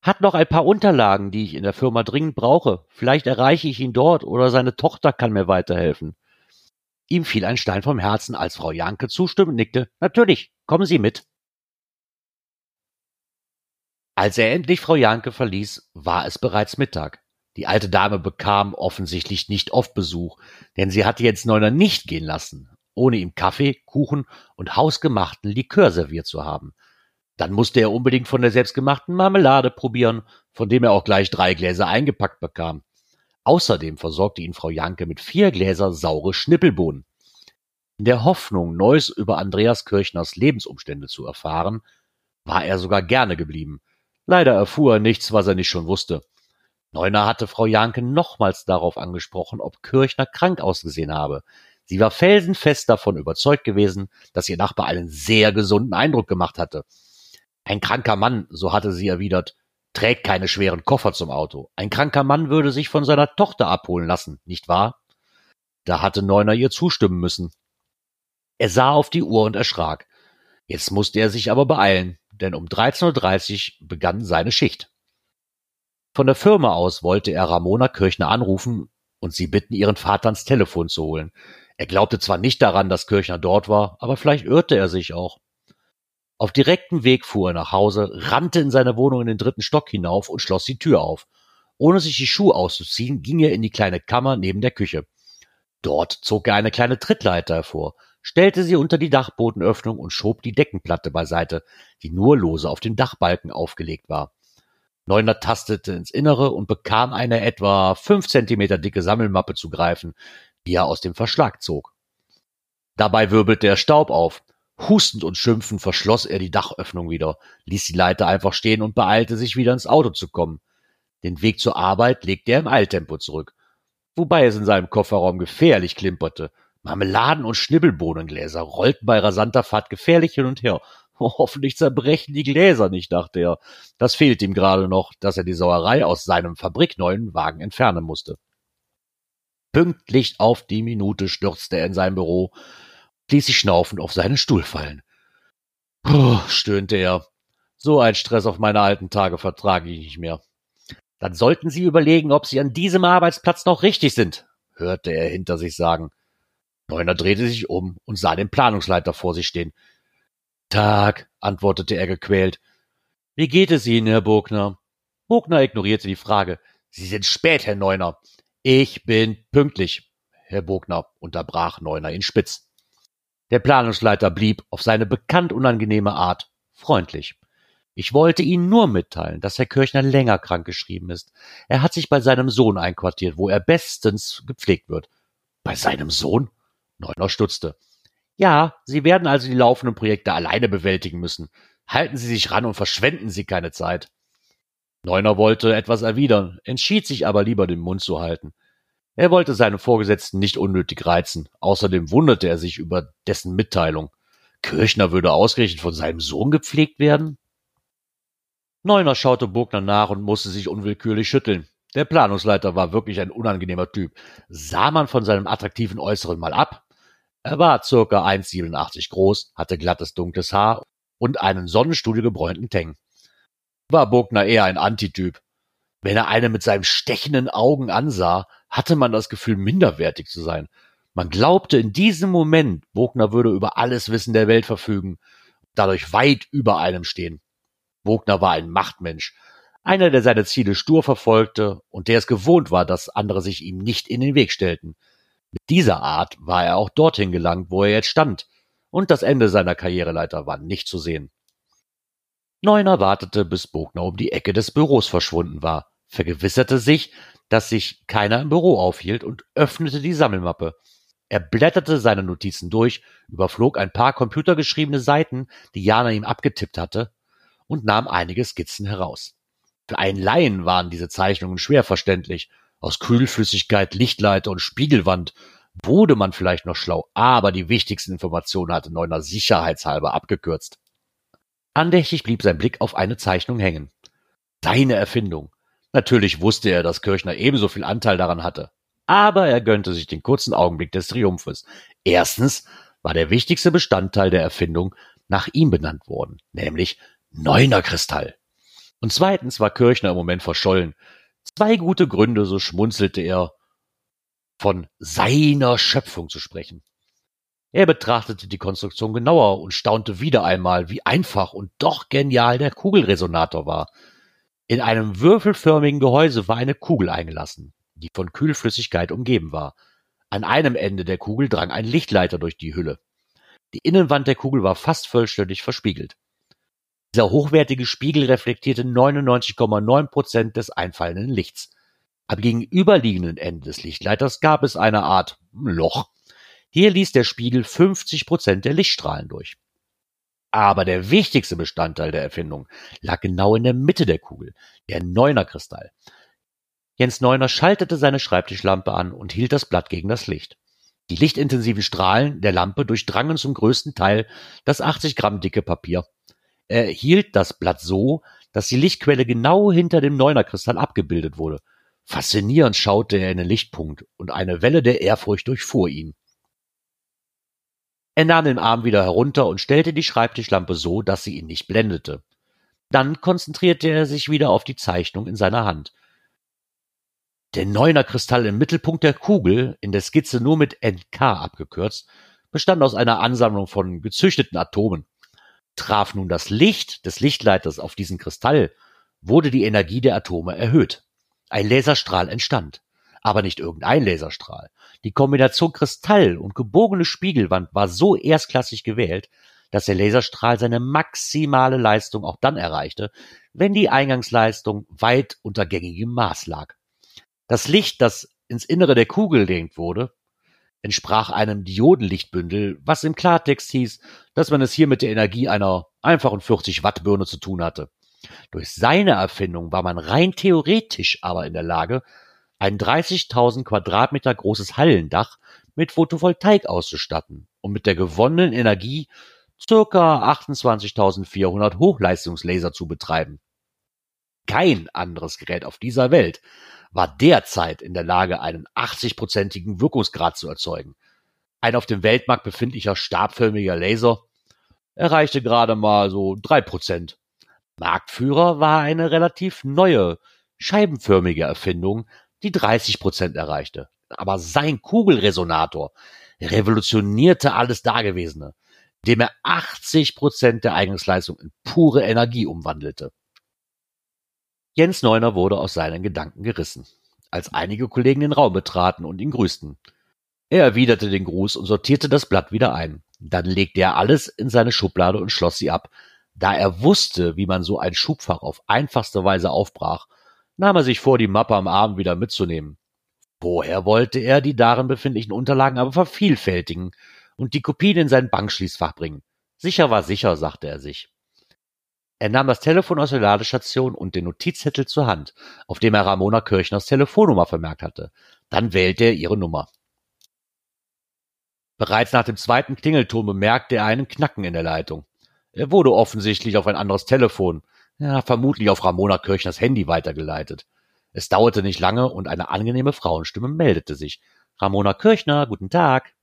[SPEAKER 4] Hat noch ein paar Unterlagen, die ich in der Firma dringend brauche. Vielleicht erreiche ich ihn dort oder seine Tochter kann mir weiterhelfen. Ihm fiel ein Stein vom Herzen, als Frau Janke zustimmend nickte. Natürlich, kommen Sie mit. Als er endlich Frau Janke verließ, war es bereits Mittag. Die alte Dame bekam offensichtlich nicht oft Besuch, denn sie hatte jetzt Neuner nicht gehen lassen, ohne ihm Kaffee, Kuchen und hausgemachten Likör serviert zu haben. Dann musste er unbedingt von der selbstgemachten Marmelade probieren, von dem er auch gleich drei Gläser eingepackt bekam. Außerdem versorgte ihn Frau Janke mit vier Gläser saure Schnippelbohnen. In der Hoffnung, Neues über Andreas Kirchners Lebensumstände zu erfahren, war er sogar gerne geblieben. Leider erfuhr er nichts, was er nicht schon wusste. Neuner hatte Frau Janke nochmals darauf angesprochen, ob Kirchner krank ausgesehen habe. Sie war felsenfest davon überzeugt gewesen, dass ihr Nachbar einen sehr gesunden Eindruck gemacht hatte. Ein kranker Mann, so hatte sie erwidert, trägt keine schweren Koffer zum Auto. Ein kranker Mann würde sich von seiner Tochter abholen lassen, nicht wahr? Da hatte Neuner ihr zustimmen müssen. Er sah auf die Uhr und erschrak. Jetzt musste er sich aber beeilen, denn um 13.30 Uhr begann seine Schicht. Von der Firma aus wollte er Ramona Kirchner anrufen und sie bitten, ihren Vater ans Telefon zu holen. Er glaubte zwar nicht daran, dass Kirchner dort war, aber vielleicht irrte er sich auch. Auf direktem Weg fuhr er nach Hause, rannte in seine Wohnung in den dritten Stock hinauf und schloss die Tür auf. Ohne sich die Schuhe auszuziehen, ging er in die kleine Kammer neben der Küche. Dort zog er eine kleine Trittleiter hervor, stellte sie unter die Dachbodenöffnung und schob die Deckenplatte beiseite, die nur lose auf den Dachbalken aufgelegt war. Neuner tastete ins Innere und bekam eine etwa fünf Zentimeter dicke Sammelmappe zu greifen, die er aus dem Verschlag zog. Dabei wirbelte er Staub auf, Hustend und schimpfend verschloss er die Dachöffnung wieder, ließ die Leiter einfach stehen und beeilte sich wieder ins Auto zu kommen. Den Weg zur Arbeit legte er im Eiltempo zurück, wobei es in seinem Kofferraum gefährlich klimperte. Marmeladen und Schnibbelbohnengläser rollten bei rasanter Fahrt gefährlich hin und her. hoffentlich zerbrechen die Gläser nicht, dachte er. Das fehlt ihm gerade noch, dass er die Sauerei aus seinem fabrikneuen Wagen entfernen musste. Pünktlich auf die Minute stürzte er in sein Büro, ließ sich schnaufend auf seinen Stuhl fallen. Puh, stöhnte er. So ein Stress auf meine alten Tage vertrage ich nicht mehr. Dann sollten Sie überlegen, ob Sie an diesem Arbeitsplatz noch richtig sind, hörte er hinter sich sagen. Neuner drehte sich um und sah den Planungsleiter vor sich stehen. Tag, antwortete er gequält. Wie geht es Ihnen, Herr Bogner? Bogner ignorierte die Frage. Sie sind spät, Herr Neuner. Ich bin pünktlich, Herr Bogner, unterbrach Neuner ihn spitz. Der Planungsleiter blieb auf seine bekannt unangenehme Art freundlich. Ich wollte Ihnen nur mitteilen, dass Herr Kirchner länger krankgeschrieben ist. Er hat sich bei seinem Sohn einquartiert, wo er bestens gepflegt wird. Bei seinem Sohn? Neuner stutzte. Ja, Sie werden also die laufenden Projekte alleine bewältigen müssen. Halten Sie sich ran und verschwenden Sie keine Zeit. Neuner wollte etwas erwidern, entschied sich aber lieber den Mund zu halten. Er wollte seinen Vorgesetzten nicht unnötig reizen. Außerdem wunderte er sich über dessen Mitteilung. Kirchner würde ausgerechnet von seinem Sohn gepflegt werden? Neuner schaute Burgner nach und musste sich unwillkürlich schütteln. Der Planungsleiter war wirklich ein unangenehmer Typ. Sah man von seinem attraktiven Äußeren mal ab? Er war circa 1,87 groß, hatte glattes dunkles Haar und einen sonnenstudigebräunten Teng. War Burgner eher ein Antityp. Wenn er einen mit seinen stechenden Augen ansah, hatte man das Gefühl, minderwertig zu sein. Man glaubte in diesem Moment, Wogner würde über alles Wissen der Welt verfügen, dadurch weit über einem stehen. Wogner war ein Machtmensch, einer, der seine Ziele stur verfolgte und der es gewohnt war, dass andere sich ihm nicht in den Weg stellten. Mit dieser Art war er auch dorthin gelangt, wo er jetzt stand, und das Ende seiner Karriereleiter war nicht zu sehen. Neuner wartete, bis Bogner um die Ecke des Büros verschwunden war, vergewisserte sich, dass sich keiner im Büro aufhielt und öffnete die Sammelmappe. Er blätterte seine Notizen durch, überflog ein paar computergeschriebene Seiten, die Jana ihm abgetippt hatte, und nahm einige Skizzen heraus. Für einen Laien waren diese Zeichnungen schwer verständlich. Aus Kühlflüssigkeit, Lichtleiter und Spiegelwand wurde man vielleicht noch schlau, aber die wichtigsten Informationen hatte Neuner sicherheitshalber abgekürzt. Andächtig blieb sein Blick auf eine Zeichnung hängen. Seine Erfindung. Natürlich wusste er, dass Kirchner ebenso viel Anteil daran hatte. Aber er gönnte sich den kurzen Augenblick des Triumphes. Erstens war der wichtigste Bestandteil der Erfindung nach ihm benannt worden, nämlich Neuner Kristall. Und zweitens war Kirchner im Moment verschollen. Zwei gute Gründe, so schmunzelte er, von seiner Schöpfung zu sprechen. Er betrachtete die Konstruktion genauer und staunte wieder einmal, wie einfach und doch genial der Kugelresonator war. In einem würfelförmigen Gehäuse war eine Kugel eingelassen, die von Kühlflüssigkeit umgeben war. An einem Ende der Kugel drang ein Lichtleiter durch die Hülle. Die Innenwand der Kugel war fast vollständig verspiegelt. Dieser hochwertige Spiegel reflektierte 99,9 Prozent des einfallenden Lichts. Am gegenüberliegenden Ende des Lichtleiters gab es eine Art Loch. Hier ließ der Spiegel 50 Prozent der Lichtstrahlen durch. Aber der wichtigste Bestandteil der Erfindung lag genau in der Mitte der Kugel, der Neuner-Kristall. Jens Neuner schaltete seine Schreibtischlampe an und hielt das Blatt gegen das Licht. Die lichtintensiven Strahlen der Lampe durchdrangen zum größten Teil das 80 Gramm dicke Papier. Er hielt das Blatt so, dass die Lichtquelle genau hinter dem Neunerkristall abgebildet wurde. Faszinierend schaute er in den Lichtpunkt und eine Welle der Ehrfurcht durchfuhr ihn. Er nahm den Arm wieder herunter und stellte die Schreibtischlampe so, dass sie ihn nicht blendete. Dann konzentrierte er sich wieder auf die Zeichnung in seiner Hand. Der Neuner-Kristall im Mittelpunkt der Kugel, in der Skizze nur mit NK abgekürzt, bestand aus einer Ansammlung von gezüchteten Atomen. Traf nun das Licht des Lichtleiters auf diesen Kristall, wurde die Energie der Atome erhöht. Ein Laserstrahl entstand. Aber nicht irgendein Laserstrahl. Die Kombination Kristall und gebogene Spiegelwand war so erstklassig gewählt, dass der Laserstrahl seine maximale Leistung auch dann erreichte, wenn die Eingangsleistung weit unter gängigem Maß lag. Das Licht, das ins Innere der Kugel gelenkt wurde, entsprach einem Diodenlichtbündel, was im Klartext hieß, dass man es hier mit der Energie einer einfachen 40 Watt Birne zu tun hatte. Durch seine Erfindung war man rein theoretisch aber in der Lage, ein 30.000 Quadratmeter großes Hallendach mit Photovoltaik auszustatten und mit der gewonnenen Energie circa 28.400 Hochleistungslaser zu betreiben. Kein anderes Gerät auf dieser Welt war derzeit in der Lage, einen 80-prozentigen Wirkungsgrad zu erzeugen. Ein auf dem Weltmarkt befindlicher stabförmiger Laser erreichte gerade mal so drei Prozent. Marktführer war eine relativ neue, scheibenförmige Erfindung, die 30 Prozent erreichte. Aber sein Kugelresonator revolutionierte alles Dagewesene, indem er 80 Prozent der Eigensleistung in pure Energie umwandelte. Jens Neuner wurde aus seinen Gedanken gerissen, als einige Kollegen den Raum betraten und ihn grüßten. Er erwiderte den Gruß und sortierte das Blatt wieder ein. Dann legte er alles in seine Schublade und schloss sie ab. Da er wusste, wie man so ein Schubfach auf einfachste Weise aufbrach, nahm er sich vor, die Mappe am Abend wieder mitzunehmen. Vorher wollte er die darin befindlichen Unterlagen aber vervielfältigen und die Kopien in sein Bankschließfach bringen. Sicher war sicher, sagte er sich. Er nahm das Telefon aus der Ladestation und den Notizzettel zur Hand, auf dem er Ramona Kirchners Telefonnummer vermerkt hatte. Dann wählte er ihre Nummer. Bereits nach dem zweiten Klingelton bemerkte er einen Knacken in der Leitung. Er wurde offensichtlich auf ein anderes Telefon, ja, vermutlich auf Ramona Kirchners Handy weitergeleitet. Es dauerte nicht lange und eine angenehme Frauenstimme meldete sich. Ramona Kirchner, guten Tag.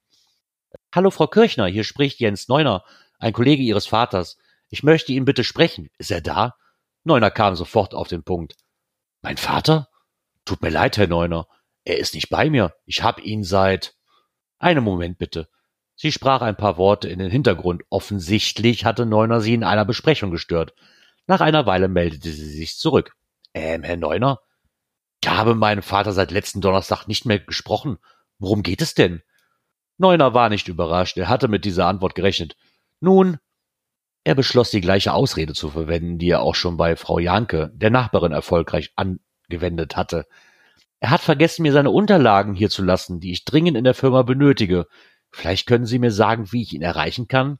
[SPEAKER 4] Hallo, Frau Kirchner, hier spricht Jens Neuner, ein Kollege Ihres Vaters. Ich möchte ihn bitte sprechen. Ist er da? Neuner kam sofort auf den Punkt. Mein Vater? Tut mir leid, Herr Neuner. Er ist nicht bei mir. Ich hab ihn seit. Einen Moment bitte. Sie sprach ein paar Worte in den Hintergrund. Offensichtlich hatte Neuner sie in einer Besprechung gestört. Nach einer Weile meldete sie sich zurück. Ähm, Herr Neuner? Ich habe mit meinem Vater seit letzten Donnerstag nicht mehr gesprochen. Worum geht es denn? Neuner war nicht überrascht. Er hatte mit dieser Antwort gerechnet. Nun, er beschloss, die gleiche Ausrede zu verwenden, die er auch schon bei Frau Janke, der Nachbarin, erfolgreich angewendet hatte. Er hat vergessen, mir seine Unterlagen hier zu lassen, die ich dringend in der Firma benötige. Vielleicht können Sie mir sagen, wie ich ihn erreichen kann?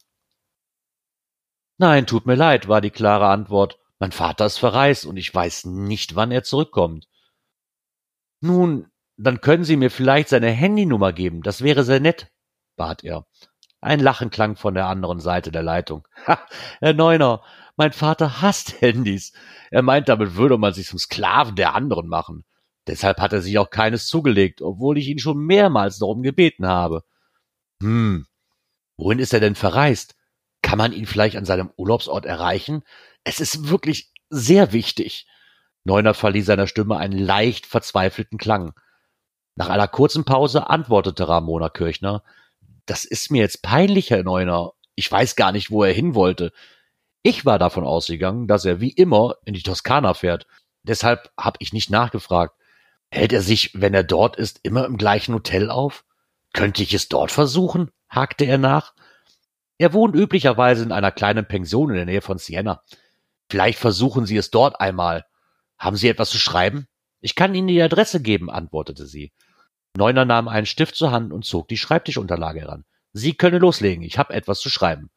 [SPEAKER 4] Nein, tut mir leid, war die klare Antwort. Mein Vater ist verreist und ich weiß nicht, wann er zurückkommt. Nun, dann können Sie mir vielleicht seine Handynummer geben, das wäre sehr nett, bat er. Ein Lachen klang von der anderen Seite der Leitung. Ha, Herr Neuner, mein Vater hasst Handys. Er meint, damit würde man sich zum Sklaven der anderen machen. Deshalb hat er sich auch keines zugelegt, obwohl ich ihn schon mehrmals darum gebeten habe. Hm, wohin ist er denn verreist? Kann man ihn vielleicht an seinem Urlaubsort erreichen? Es ist wirklich sehr wichtig. Neuner verlieh seiner Stimme einen leicht verzweifelten Klang. Nach einer kurzen Pause antwortete Ramona Kirchner, das ist mir jetzt peinlich, Herr Neuner. Ich weiß gar nicht, wo er hin wollte. Ich war davon ausgegangen, dass er wie immer in die Toskana fährt. Deshalb habe ich nicht nachgefragt. Hält er sich, wenn er dort ist, immer im gleichen Hotel auf? Könnte ich es dort versuchen? hakte er nach. Er wohnt üblicherweise in einer kleinen Pension in der Nähe von Siena. Vielleicht versuchen Sie es dort einmal. Haben Sie etwas zu schreiben? Ich kann Ihnen die Adresse geben, antwortete sie. Neuner nahm einen Stift zur Hand und zog die Schreibtischunterlage heran. Sie können loslegen, ich habe etwas zu schreiben.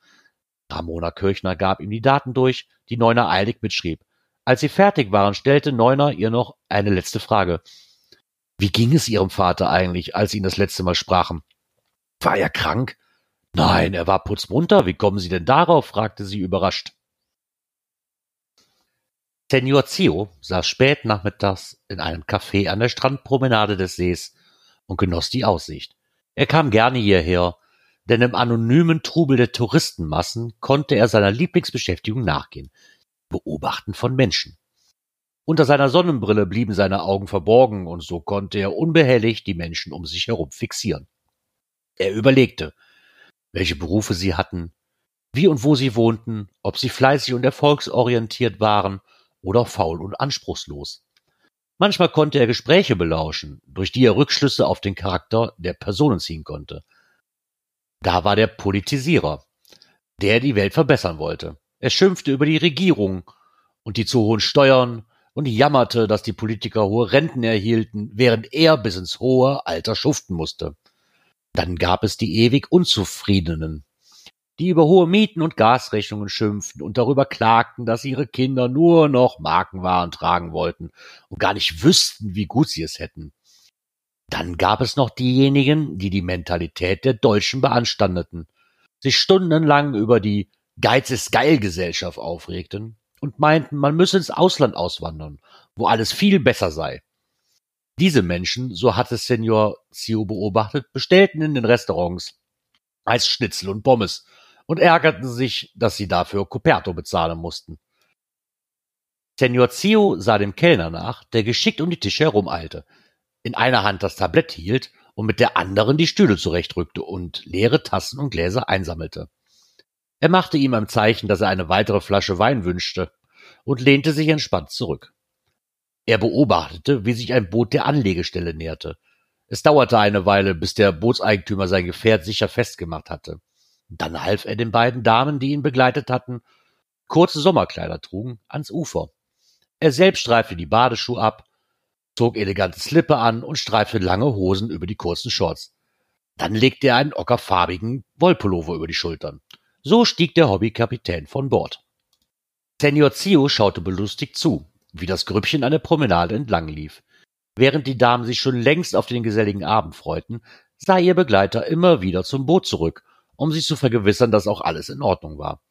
[SPEAKER 4] Ramona Kirchner gab ihm die Daten durch, die Neuner eilig mitschrieb. Als sie fertig waren, stellte Neuner ihr noch eine letzte Frage. Wie ging es Ihrem Vater eigentlich, als Sie ihn das letzte Mal sprachen? War er krank? Nein, er war putzmunter. Wie kommen Sie denn darauf? fragte sie überrascht. Senor Zio saß spät nachmittags in einem Café an der Strandpromenade des Sees und genoss die Aussicht. Er kam gerne hierher, denn im anonymen Trubel der Touristenmassen konnte er seiner Lieblingsbeschäftigung nachgehen, Beobachten von Menschen. Unter seiner Sonnenbrille blieben seine Augen verborgen, und so konnte er unbehelligt die Menschen um sich herum fixieren. Er überlegte, welche Berufe sie hatten, wie und wo sie wohnten, ob sie fleißig und erfolgsorientiert waren oder faul und anspruchslos. Manchmal konnte er Gespräche belauschen, durch die er Rückschlüsse auf den Charakter der Personen ziehen konnte. Da war der Politisierer, der die Welt verbessern wollte. Er schimpfte über die Regierung und die zu hohen Steuern und jammerte, dass die Politiker hohe Renten erhielten, während er bis ins hohe Alter schuften musste. Dann gab es die ewig Unzufriedenen, die über hohe Mieten und Gasrechnungen schimpften und darüber klagten, dass ihre Kinder nur noch Markenwaren tragen wollten und gar nicht wüssten, wie gut sie es hätten. Dann gab es noch diejenigen, die die Mentalität der Deutschen beanstandeten, sich stundenlang über die Geiz ist geil Gesellschaft aufregten und meinten, man müsse ins Ausland auswandern, wo alles viel besser sei. Diese Menschen, so hatte Senior Zio beobachtet, bestellten in den Restaurants Eis, Schnitzel und Pommes und ärgerten sich, dass sie dafür Coperto bezahlen mussten. Senior Zio sah dem Kellner nach, der geschickt um die Tische herumeilte, in einer Hand das Tablett hielt und mit der anderen die Stühle zurechtrückte und leere Tassen und Gläser einsammelte. Er machte ihm ein Zeichen, dass er eine weitere Flasche Wein wünschte und lehnte sich entspannt zurück. Er beobachtete, wie sich ein Boot der Anlegestelle näherte. Es dauerte eine Weile, bis der Bootseigentümer sein Gefährt sicher festgemacht hatte. Dann half er den beiden Damen, die ihn begleitet hatten, kurze Sommerkleider trugen, ans Ufer. Er selbst streifte die Badeschuhe ab, zog elegante Slippe an und streifte lange Hosen über die kurzen Shorts. Dann legte er einen ockerfarbigen Wollpullover über die Schultern. So stieg der Hobbykapitän von Bord. Senior Zio schaute belustigt zu, wie das Grüppchen an der Promenade entlang lief. Während die Damen sich schon längst auf den geselligen Abend freuten, sah ihr Begleiter immer wieder zum Boot zurück um sich zu vergewissern, dass auch alles in Ordnung war.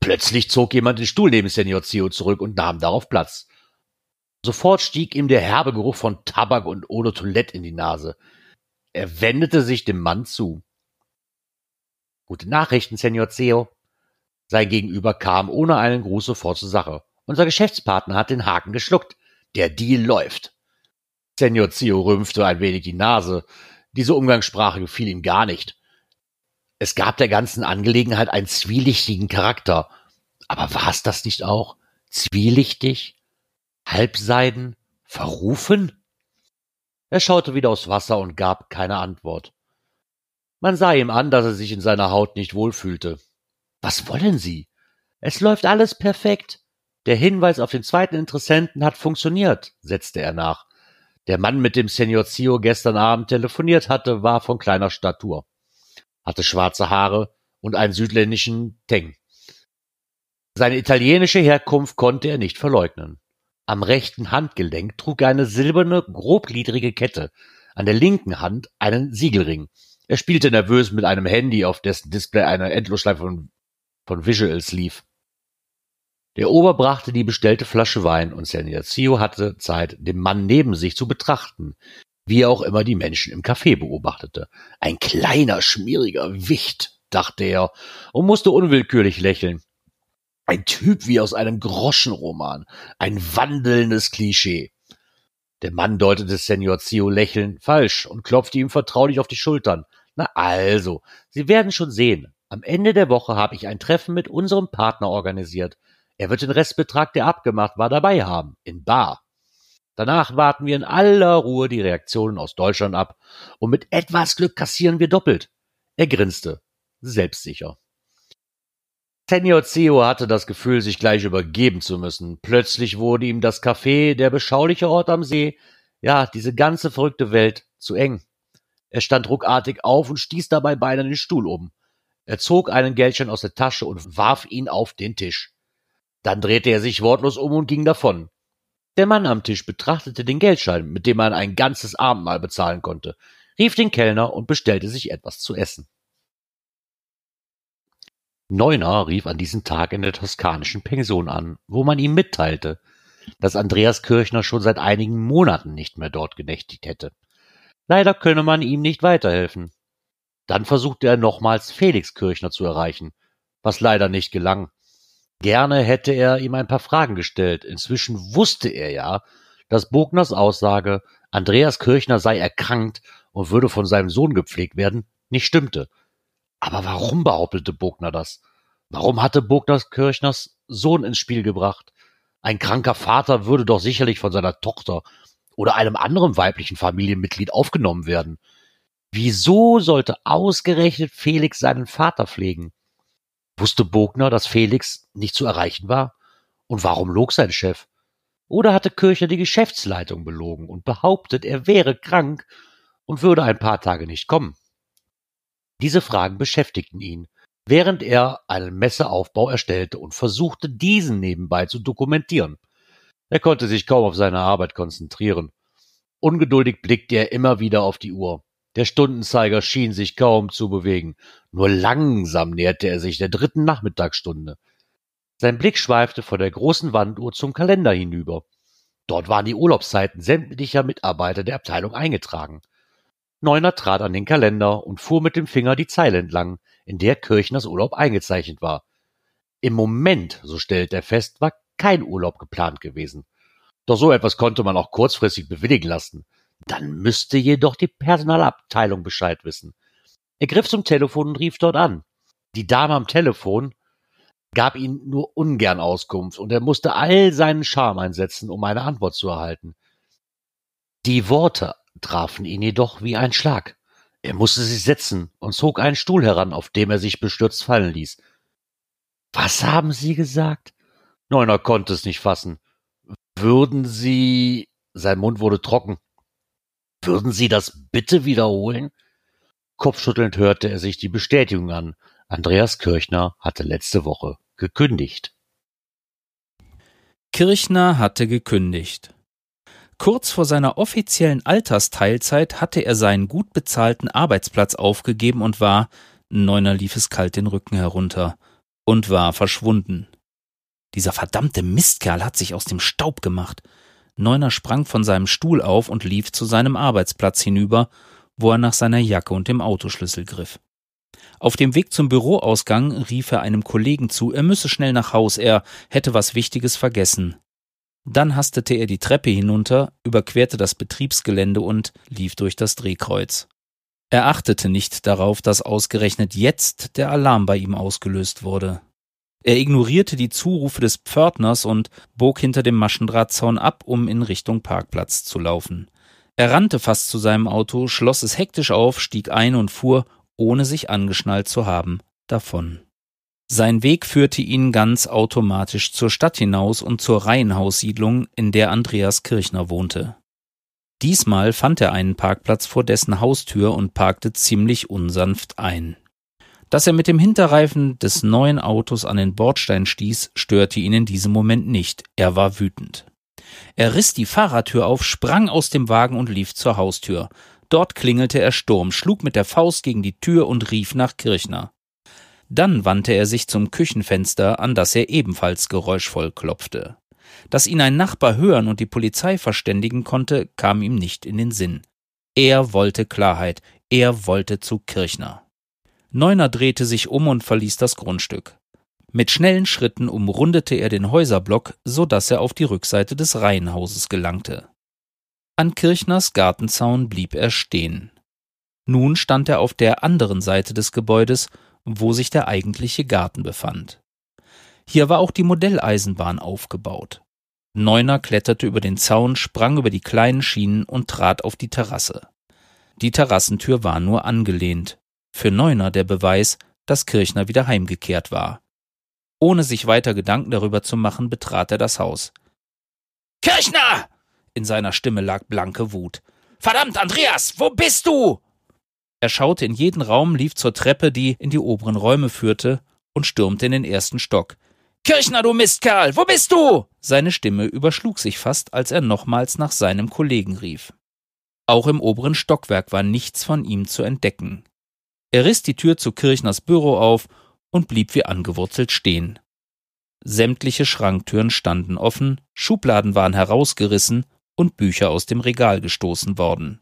[SPEAKER 4] Plötzlich zog jemand den Stuhl neben Senior Zio zurück und nahm darauf Platz. Sofort stieg ihm der herbe Geruch von Tabak und Eau de Toilette in die Nase. Er wendete sich dem Mann zu. Gute Nachrichten, Senior Zio. Sein Gegenüber kam ohne einen Gruß sofort zur Sache. Unser Geschäftspartner hat den Haken geschluckt. Der Deal läuft. Senior Zio rümpfte ein wenig die Nase. Diese Umgangssprache gefiel ihm gar nicht. Es gab der ganzen Angelegenheit einen zwielichtigen Charakter. Aber war es das nicht auch? Zwielichtig? Halbseiden? Verrufen? Er schaute wieder aufs Wasser und gab keine Antwort. Man sah ihm an, dass er sich in seiner Haut nicht wohlfühlte. Was wollen Sie? Es läuft alles perfekt. Der Hinweis auf den zweiten Interessenten hat funktioniert, setzte er nach. Der Mann, mit dem Senior Zio gestern Abend telefoniert hatte, war von kleiner Statur hatte schwarze Haare und einen südländischen Teng. Seine italienische Herkunft konnte er nicht verleugnen. Am rechten Handgelenk trug er eine silberne, grobgliedrige Kette, an der linken Hand einen Siegelring. Er spielte nervös mit einem Handy, auf dessen Display eine Endlosschleife von, von Visuals lief. Der Ober brachte die bestellte Flasche Wein und Seniazio hatte Zeit, den Mann neben sich zu betrachten, wie er auch immer die Menschen im Café beobachtete. Ein kleiner, schmieriger Wicht, dachte er und musste unwillkürlich lächeln. Ein Typ wie aus einem Groschenroman, ein wandelndes Klischee. Der Mann deutete Senior Zio lächelnd falsch und klopfte ihm vertraulich auf die Schultern. Na also, Sie werden schon sehen. Am Ende der Woche habe ich ein Treffen mit unserem Partner organisiert. Er wird den Restbetrag, der abgemacht war, dabei haben, in Bar. Danach warten wir in aller Ruhe die Reaktionen aus Deutschland ab und mit etwas Glück kassieren wir doppelt. Er grinste, selbstsicher. Senior Zio hatte das Gefühl, sich gleich übergeben zu müssen. Plötzlich wurde ihm das Café, der beschauliche Ort am See, ja, diese ganze verrückte Welt, zu eng. Er stand ruckartig auf und stieß dabei beinahe den Stuhl um. Er zog einen Geldschein aus der Tasche und warf ihn auf den Tisch. Dann drehte er sich wortlos um und ging davon. Der Mann am Tisch betrachtete den Geldschein, mit dem man ein ganzes Abendmahl bezahlen konnte, rief den Kellner und bestellte sich etwas zu essen. Neuner rief an diesem Tag in der toskanischen Pension an, wo man ihm mitteilte, dass Andreas Kirchner schon seit einigen Monaten nicht mehr dort genächtigt hätte. Leider könne man ihm nicht weiterhelfen. Dann versuchte er nochmals Felix Kirchner zu erreichen, was leider nicht gelang. Gerne hätte er ihm ein paar Fragen gestellt. Inzwischen wusste er ja, dass Bogners Aussage, Andreas Kirchner sei erkrankt und würde von seinem Sohn gepflegt werden, nicht stimmte. Aber warum behauptete Bogner das? Warum hatte Bogner Kirchners Sohn ins Spiel gebracht? Ein kranker Vater würde doch sicherlich von seiner Tochter oder einem anderen weiblichen Familienmitglied aufgenommen werden. Wieso sollte ausgerechnet Felix seinen Vater pflegen? Wusste Bogner, dass Felix nicht zu erreichen war? Und warum log sein Chef? Oder hatte Kircher die Geschäftsleitung belogen und behauptet, er wäre krank und würde ein paar Tage nicht kommen? Diese Fragen beschäftigten ihn, während er einen Messeaufbau erstellte und versuchte, diesen nebenbei zu dokumentieren. Er konnte sich kaum auf seine Arbeit konzentrieren. Ungeduldig blickte er immer wieder auf die Uhr. Der Stundenzeiger schien sich kaum zu bewegen. Nur langsam näherte er sich der dritten Nachmittagsstunde. Sein Blick schweifte von der großen Wanduhr zum Kalender hinüber. Dort waren die Urlaubszeiten sämtlicher Mitarbeiter der Abteilung eingetragen. Neuner trat an den Kalender und fuhr mit dem Finger die Zeile entlang, in der Kirchners Urlaub eingezeichnet war. Im Moment, so stellte er fest, war kein Urlaub geplant gewesen. Doch so etwas konnte man auch kurzfristig bewilligen lassen. Dann müsste jedoch die Personalabteilung Bescheid wissen. Er griff zum Telefon und rief dort an. Die Dame am Telefon gab ihm nur ungern Auskunft und er musste all seinen Charme einsetzen, um eine Antwort zu erhalten. Die Worte trafen ihn jedoch wie ein Schlag. Er musste sich setzen und zog einen Stuhl heran, auf dem er sich bestürzt fallen ließ. Was haben Sie gesagt? Neuner konnte es nicht fassen. Würden Sie. Sein Mund wurde trocken. Würden Sie das bitte wiederholen? Kopfschüttelnd hörte er sich die Bestätigung an. Andreas Kirchner hatte letzte Woche gekündigt.
[SPEAKER 5] Kirchner hatte gekündigt. Kurz vor seiner offiziellen Altersteilzeit hatte er seinen gut bezahlten Arbeitsplatz aufgegeben und war, Neuner lief es kalt den Rücken herunter, und war verschwunden. Dieser verdammte Mistkerl hat sich aus dem Staub gemacht. Neuner sprang von seinem Stuhl auf und lief zu seinem Arbeitsplatz hinüber, wo er nach seiner Jacke und dem Autoschlüssel griff. Auf dem Weg zum Büroausgang rief er einem Kollegen zu, er müsse schnell nach Haus, er hätte was Wichtiges vergessen. Dann hastete er die Treppe hinunter, überquerte das Betriebsgelände und lief durch das Drehkreuz. Er achtete nicht darauf, dass ausgerechnet jetzt der Alarm bei ihm ausgelöst wurde. Er ignorierte die Zurufe des Pförtners und bog hinter dem Maschendrahtzaun ab, um in Richtung Parkplatz zu laufen. Er rannte fast zu seinem Auto, schloss es hektisch auf, stieg ein und fuhr, ohne sich angeschnallt zu haben, davon. Sein Weg führte ihn ganz automatisch zur Stadt hinaus und zur Reihenhaussiedlung, in der Andreas Kirchner wohnte. Diesmal fand er einen Parkplatz vor dessen Haustür und parkte ziemlich unsanft ein. Dass er mit dem Hinterreifen des neuen Autos an den Bordstein stieß, störte ihn in diesem Moment nicht. Er war wütend. Er riss die Fahrradtür auf, sprang aus dem Wagen und lief zur Haustür. Dort klingelte er Sturm, schlug mit der Faust gegen die Tür und rief nach Kirchner. Dann wandte er sich zum Küchenfenster, an das er ebenfalls geräuschvoll klopfte. Dass ihn ein Nachbar hören und die Polizei verständigen konnte, kam ihm nicht in den Sinn. Er wollte Klarheit, er wollte zu Kirchner. Neuner drehte sich um und verließ das Grundstück. Mit schnellen Schritten umrundete er den Häuserblock, so dass er auf die Rückseite des Reihenhauses gelangte. An Kirchners Gartenzaun blieb er stehen. Nun stand er auf der anderen Seite des Gebäudes, wo sich der eigentliche Garten befand. Hier war auch die Modelleisenbahn aufgebaut. Neuner kletterte über den Zaun, sprang über die kleinen Schienen und trat auf die Terrasse. Die Terrassentür war nur angelehnt. Für Neuner der Beweis, dass Kirchner wieder heimgekehrt war. Ohne sich weiter Gedanken darüber zu machen, betrat er das Haus. Kirchner! In seiner Stimme lag blanke Wut. Verdammt, Andreas, wo bist du? Er schaute in jeden Raum, lief zur Treppe, die in die oberen Räume führte, und stürmte in den ersten Stock. Kirchner, du Mistkerl, wo bist du? Seine Stimme überschlug sich fast, als er nochmals nach seinem Kollegen rief. Auch im oberen Stockwerk war nichts von ihm zu entdecken. Er riss die Tür zu Kirchners Büro auf und blieb wie angewurzelt stehen. Sämtliche Schranktüren standen offen, Schubladen waren herausgerissen und Bücher aus dem Regal gestoßen worden.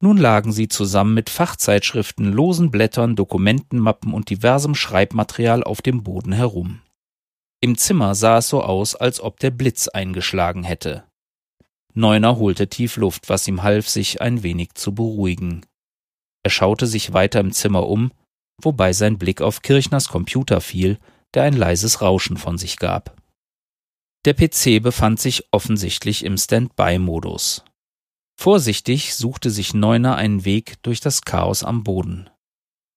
[SPEAKER 5] Nun lagen sie zusammen mit Fachzeitschriften, losen Blättern, Dokumentenmappen und diversem Schreibmaterial auf dem Boden herum. Im Zimmer sah es so aus, als ob der Blitz eingeschlagen hätte. Neuner holte tief Luft, was ihm half, sich ein wenig zu beruhigen. Er schaute sich weiter im Zimmer um, wobei sein Blick auf Kirchners Computer fiel, der ein leises Rauschen von sich gab. Der PC befand sich offensichtlich im Standby-Modus. Vorsichtig suchte sich Neuner einen Weg durch das Chaos am Boden.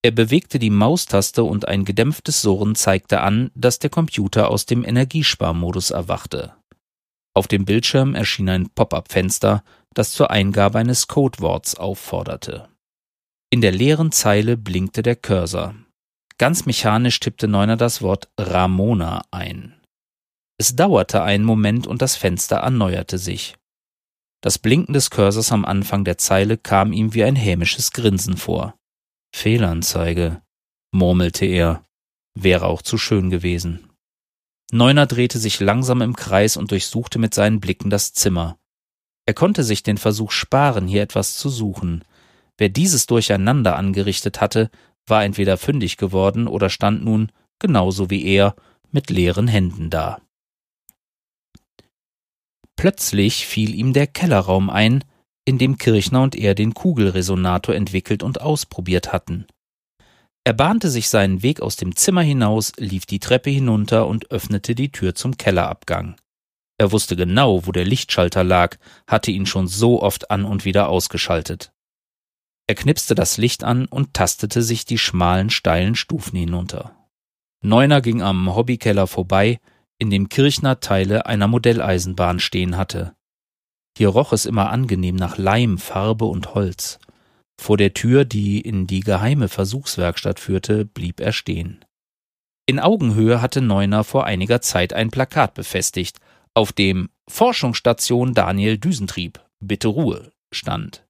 [SPEAKER 5] Er bewegte die Maustaste und ein gedämpftes Surren zeigte an, dass der Computer aus dem Energiesparmodus erwachte. Auf dem Bildschirm erschien ein Pop-up-Fenster, das zur Eingabe eines Codeworts aufforderte. In der leeren Zeile blinkte der Cursor. Ganz mechanisch tippte Neuner das Wort Ramona ein. Es dauerte einen Moment und das Fenster erneuerte sich. Das Blinken des Cursors am Anfang der Zeile kam ihm wie ein hämisches Grinsen vor. Fehlanzeige, murmelte er, wäre auch zu schön gewesen. Neuner drehte sich langsam im Kreis und durchsuchte mit seinen Blicken das Zimmer. Er konnte sich den Versuch sparen, hier etwas zu suchen. Wer dieses Durcheinander angerichtet hatte, war entweder fündig geworden oder stand nun, genauso wie er, mit leeren Händen da. Plötzlich fiel ihm der Kellerraum ein, in dem Kirchner und er den Kugelresonator entwickelt und ausprobiert hatten. Er bahnte sich seinen Weg aus dem Zimmer hinaus, lief die Treppe hinunter und öffnete die Tür zum Kellerabgang. Er wusste genau, wo der Lichtschalter lag, hatte ihn schon so oft an und wieder ausgeschaltet. Er knipste das Licht an und tastete sich die schmalen, steilen Stufen hinunter. Neuner ging am Hobbykeller vorbei, in dem Kirchner Teile einer Modelleisenbahn stehen hatte. Hier roch es immer angenehm nach Leim, Farbe und Holz. Vor der Tür, die in die geheime Versuchswerkstatt führte, blieb er stehen. In Augenhöhe hatte Neuner vor einiger Zeit ein Plakat befestigt, auf dem Forschungsstation Daniel Düsentrieb, bitte Ruhe stand.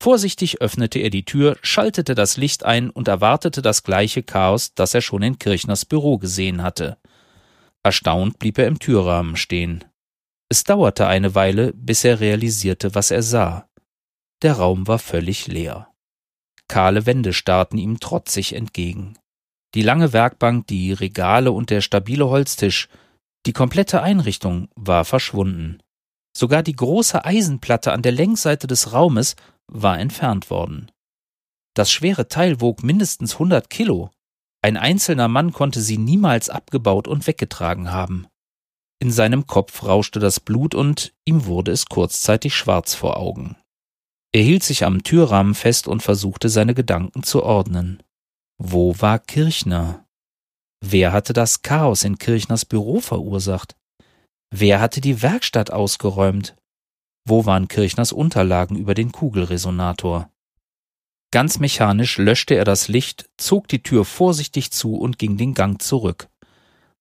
[SPEAKER 5] Vorsichtig öffnete er die Tür, schaltete das Licht ein und erwartete das gleiche Chaos, das er schon in Kirchners Büro gesehen hatte. Erstaunt blieb er im Türrahmen stehen. Es dauerte eine Weile, bis er realisierte, was er sah. Der Raum war völlig leer. Kahle Wände starrten ihm trotzig entgegen. Die lange Werkbank, die Regale und der stabile Holztisch, die komplette Einrichtung war verschwunden. Sogar die große Eisenplatte an der Längsseite des Raumes war entfernt worden. Das schwere Teil wog mindestens hundert Kilo. Ein einzelner Mann konnte sie niemals abgebaut und weggetragen haben. In seinem Kopf rauschte das Blut und ihm wurde es kurzzeitig schwarz vor Augen. Er hielt sich am Türrahmen fest und versuchte seine Gedanken zu ordnen. Wo war Kirchner? Wer hatte das Chaos in Kirchners Büro verursacht? Wer hatte die Werkstatt ausgeräumt? Wo waren Kirchners Unterlagen über den Kugelresonator? Ganz mechanisch löschte er das Licht, zog die Tür vorsichtig zu und ging den Gang zurück.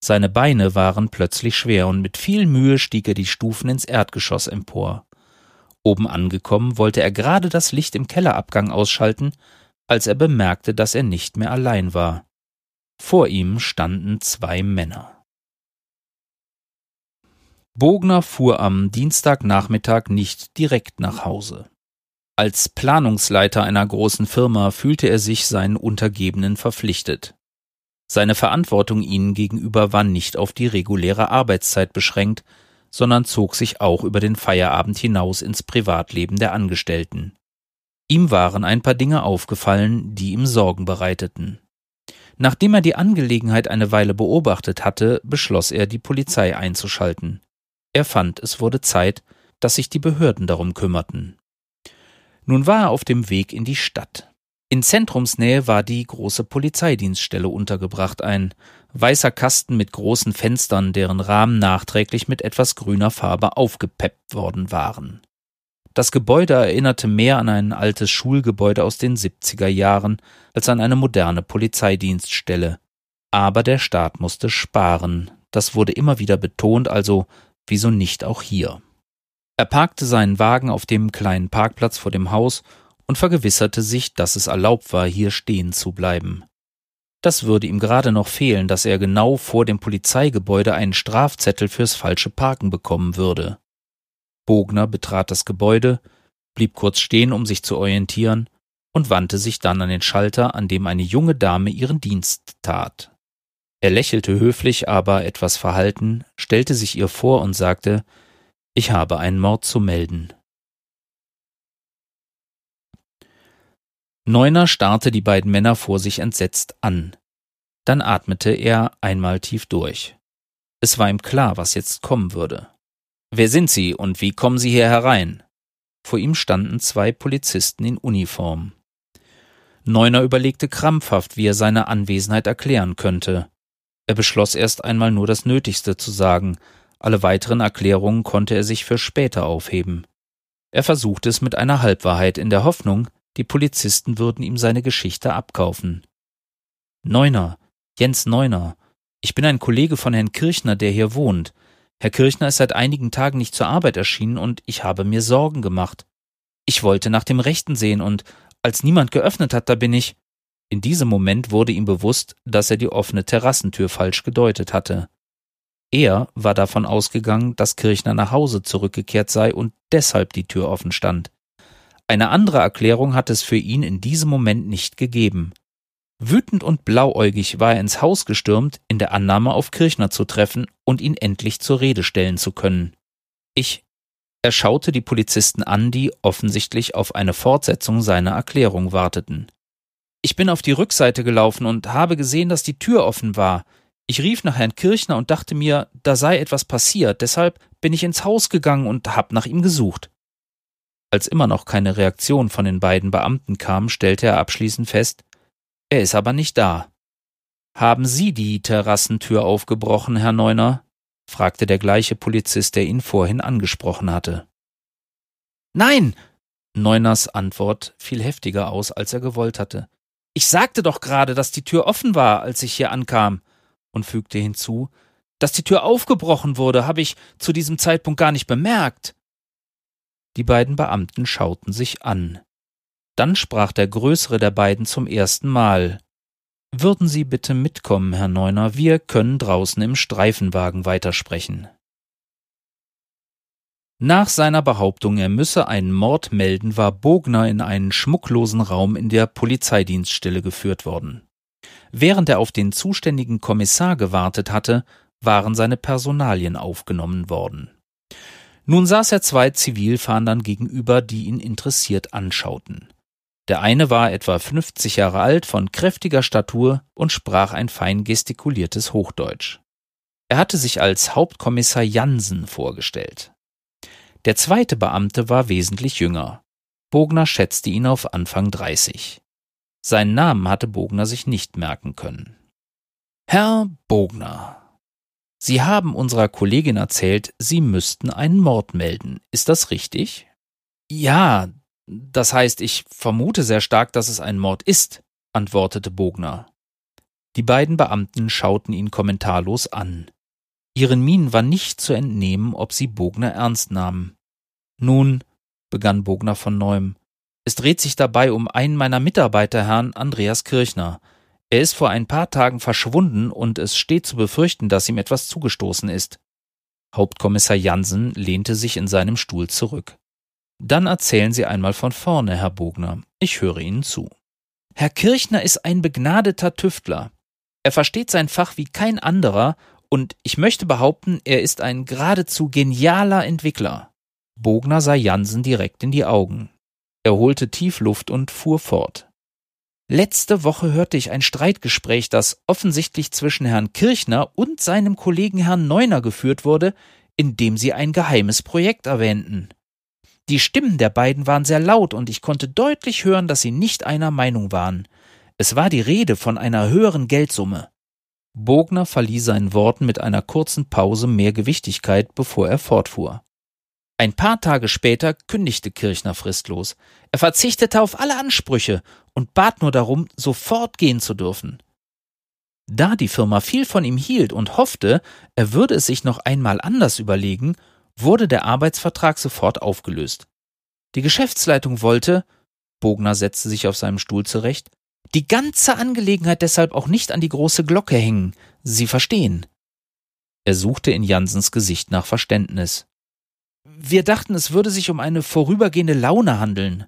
[SPEAKER 5] Seine Beine waren plötzlich schwer und mit viel Mühe stieg er die Stufen ins Erdgeschoss empor. Oben angekommen wollte er gerade das Licht im Kellerabgang ausschalten, als er bemerkte, dass er nicht mehr allein war. Vor ihm standen zwei Männer. Bogner fuhr am Dienstagnachmittag nicht direkt nach Hause. Als Planungsleiter einer großen Firma fühlte er sich seinen Untergebenen verpflichtet. Seine Verantwortung ihnen gegenüber war nicht auf die reguläre Arbeitszeit beschränkt, sondern zog sich auch über den Feierabend hinaus ins Privatleben der Angestellten. Ihm waren ein paar Dinge aufgefallen, die ihm Sorgen bereiteten. Nachdem er die Angelegenheit eine Weile beobachtet hatte, beschloss er, die Polizei einzuschalten. Er fand, es wurde Zeit, dass sich die Behörden darum kümmerten. Nun war er auf dem Weg in die Stadt. In Zentrumsnähe war die große Polizeidienststelle untergebracht, ein weißer Kasten mit großen Fenstern, deren Rahmen nachträglich mit etwas grüner Farbe aufgepeppt worden waren. Das Gebäude erinnerte mehr an ein altes Schulgebäude aus den 70er Jahren als an eine moderne Polizeidienststelle. Aber der Staat musste sparen. Das wurde immer wieder betont, also wieso nicht auch hier? Er parkte seinen Wagen auf dem kleinen Parkplatz vor dem Haus und vergewisserte sich, dass es erlaubt war, hier stehen zu bleiben. Das würde ihm gerade noch fehlen, dass er genau vor dem Polizeigebäude einen Strafzettel fürs falsche Parken bekommen würde. Bogner betrat das Gebäude, blieb kurz stehen, um sich zu orientieren, und wandte sich dann an den Schalter, an dem eine junge Dame ihren Dienst tat. Er lächelte höflich, aber etwas verhalten, stellte sich ihr vor und sagte Ich habe einen Mord zu melden. Neuner starrte die beiden Männer vor sich entsetzt an. Dann atmete er einmal tief durch. Es war ihm klar, was jetzt kommen würde. Wer sind Sie und wie kommen Sie hier herein? Vor ihm standen zwei Polizisten in Uniform. Neuner überlegte krampfhaft, wie er seine Anwesenheit erklären könnte. Er beschloss erst einmal nur das Nötigste zu sagen, alle weiteren Erklärungen konnte er sich für später aufheben. Er versuchte es mit einer Halbwahrheit in der Hoffnung, die Polizisten würden ihm seine Geschichte abkaufen. Neuner, Jens Neuner, ich bin ein Kollege von Herrn Kirchner, der hier wohnt. Herr Kirchner ist seit einigen Tagen nicht zur Arbeit erschienen und ich habe mir Sorgen gemacht. Ich wollte nach dem Rechten sehen und als niemand geöffnet hat, da bin ich. In diesem Moment wurde ihm bewusst, dass er die offene Terrassentür falsch gedeutet hatte. Er war davon ausgegangen, dass Kirchner nach Hause zurückgekehrt sei und deshalb die Tür offen stand. Eine andere Erklärung hat es für ihn in diesem Moment nicht gegeben. Wütend und blauäugig war er ins Haus gestürmt, in der Annahme auf Kirchner zu treffen und ihn endlich zur Rede stellen zu können. Ich. Er schaute die Polizisten an, die offensichtlich auf eine Fortsetzung seiner Erklärung warteten. Ich bin auf die Rückseite gelaufen und habe gesehen, dass die Tür offen war. Ich rief nach Herrn Kirchner und dachte mir, da sei etwas passiert, deshalb bin ich ins Haus gegangen und hab nach ihm gesucht. Als immer noch keine Reaktion von den beiden Beamten kam, stellte er abschließend fest, er ist aber nicht da. Haben Sie die Terrassentür aufgebrochen, Herr Neuner? fragte der gleiche Polizist, der ihn vorhin angesprochen hatte. Nein! Neuners Antwort fiel heftiger aus, als er gewollt hatte. Ich sagte doch gerade, dass die Tür offen war, als ich hier ankam, und fügte hinzu, dass die Tür aufgebrochen wurde, habe ich zu diesem Zeitpunkt gar nicht bemerkt. Die beiden Beamten schauten sich an. Dann sprach der größere der beiden zum ersten Mal. Würden Sie bitte mitkommen, Herr Neuner, wir können draußen im Streifenwagen weitersprechen. Nach seiner Behauptung, er müsse einen Mord melden, war Bogner in einen schmucklosen Raum in der Polizeidienststelle geführt worden. Während er auf den zuständigen Kommissar gewartet hatte, waren seine Personalien aufgenommen worden. Nun saß er zwei Zivilfahndern gegenüber, die ihn interessiert anschauten. Der eine war etwa 50 Jahre alt, von kräftiger Statur und sprach ein fein gestikuliertes Hochdeutsch. Er hatte sich als Hauptkommissar Jansen vorgestellt. Der zweite Beamte war wesentlich jünger. Bogner schätzte ihn auf Anfang 30. Seinen Namen hatte Bogner sich nicht merken können. Herr Bogner, Sie haben unserer Kollegin erzählt, Sie müssten einen Mord melden. Ist das richtig? Ja, das heißt, ich vermute sehr stark, dass es ein Mord ist, antwortete Bogner. Die beiden Beamten schauten ihn kommentarlos an. Ihren Mienen war nicht zu entnehmen, ob sie Bogner ernst nahmen. Nun, begann Bogner von neuem, es dreht sich dabei um einen meiner Mitarbeiter, Herrn Andreas Kirchner. Er ist vor ein paar Tagen verschwunden und es steht zu befürchten, dass ihm etwas zugestoßen ist. Hauptkommissar Jansen lehnte sich in seinem Stuhl zurück. Dann erzählen Sie einmal von vorne, Herr Bogner. Ich höre Ihnen zu. Herr Kirchner ist ein begnadeter Tüftler. Er versteht sein Fach wie kein anderer und ich möchte behaupten, er ist ein geradezu genialer Entwickler. Bogner sah Jansen direkt in die Augen. Er holte tief Luft und fuhr fort. Letzte Woche hörte ich ein Streitgespräch, das offensichtlich zwischen Herrn Kirchner und seinem Kollegen Herrn Neuner geführt wurde, in dem sie ein geheimes Projekt erwähnten. Die Stimmen der beiden waren sehr laut und ich konnte deutlich hören, dass sie nicht einer Meinung waren. Es war die Rede von einer höheren Geldsumme. Bogner verlieh seinen Worten mit einer kurzen Pause mehr Gewichtigkeit, bevor er fortfuhr. Ein paar Tage später kündigte Kirchner fristlos. Er verzichtete auf alle Ansprüche und bat nur darum, sofort gehen zu dürfen. Da die Firma viel von ihm hielt und hoffte, er würde es sich noch einmal anders überlegen, wurde der Arbeitsvertrag sofort aufgelöst. Die Geschäftsleitung wollte, Bogner setzte sich auf seinem Stuhl zurecht, die ganze Angelegenheit deshalb auch nicht an die große Glocke hängen. Sie verstehen. Er suchte in Jansens Gesicht nach Verständnis. Wir dachten, es würde sich um eine vorübergehende Laune handeln.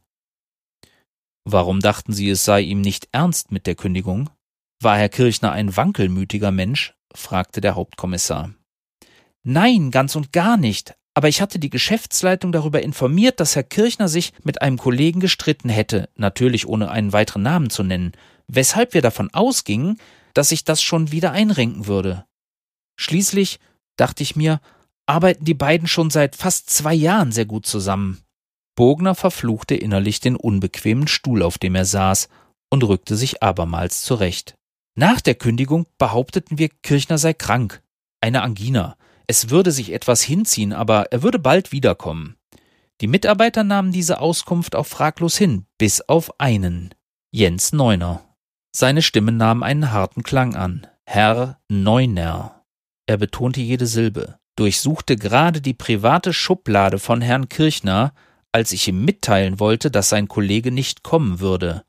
[SPEAKER 5] Warum dachten Sie, es sei ihm nicht ernst mit der Kündigung? War Herr Kirchner ein wankelmütiger Mensch? fragte der Hauptkommissar. Nein, ganz und gar nicht. Aber ich hatte die Geschäftsleitung darüber informiert, dass Herr Kirchner sich mit einem Kollegen gestritten hätte, natürlich ohne einen weiteren Namen zu nennen, weshalb wir davon ausgingen, dass sich das schon wieder einrenken würde. Schließlich, dachte ich mir, arbeiten die beiden schon seit fast zwei Jahren sehr gut zusammen. Bogner verfluchte innerlich den unbequemen Stuhl, auf dem er saß, und rückte sich abermals zurecht. Nach der Kündigung behaupteten wir, Kirchner sei krank. Eine Angina. Es würde sich etwas hinziehen, aber er würde bald wiederkommen. Die Mitarbeiter nahmen diese Auskunft auch fraglos hin, bis auf einen. Jens Neuner. Seine Stimme nahm einen harten Klang an. Herr Neuner. Er betonte jede Silbe, durchsuchte gerade die private Schublade von Herrn Kirchner, als ich ihm mitteilen wollte, dass sein Kollege nicht kommen würde.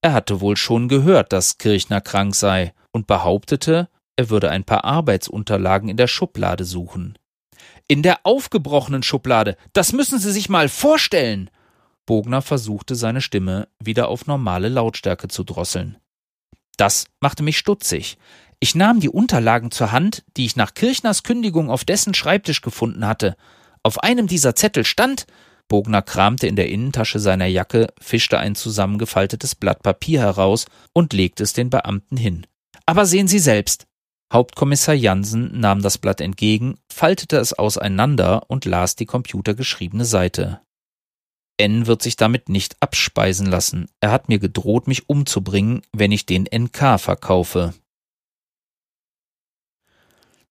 [SPEAKER 5] Er hatte wohl schon gehört, dass Kirchner krank sei und behauptete, er würde ein paar Arbeitsunterlagen in der Schublade suchen. In der aufgebrochenen Schublade. Das müssen Sie sich mal vorstellen. Bogner versuchte seine Stimme wieder auf normale Lautstärke zu drosseln. Das machte mich stutzig. Ich nahm die Unterlagen zur Hand, die ich nach Kirchners Kündigung auf dessen Schreibtisch gefunden hatte. Auf einem dieser Zettel stand Bogner kramte in der Innentasche seiner Jacke, fischte ein zusammengefaltetes Blatt Papier heraus und legte es den Beamten hin. Aber sehen Sie selbst. Hauptkommissar Jansen nahm das Blatt entgegen, faltete es auseinander und las die computergeschriebene Seite. N wird sich damit nicht abspeisen lassen. Er hat mir gedroht, mich umzubringen, wenn ich den NK verkaufe.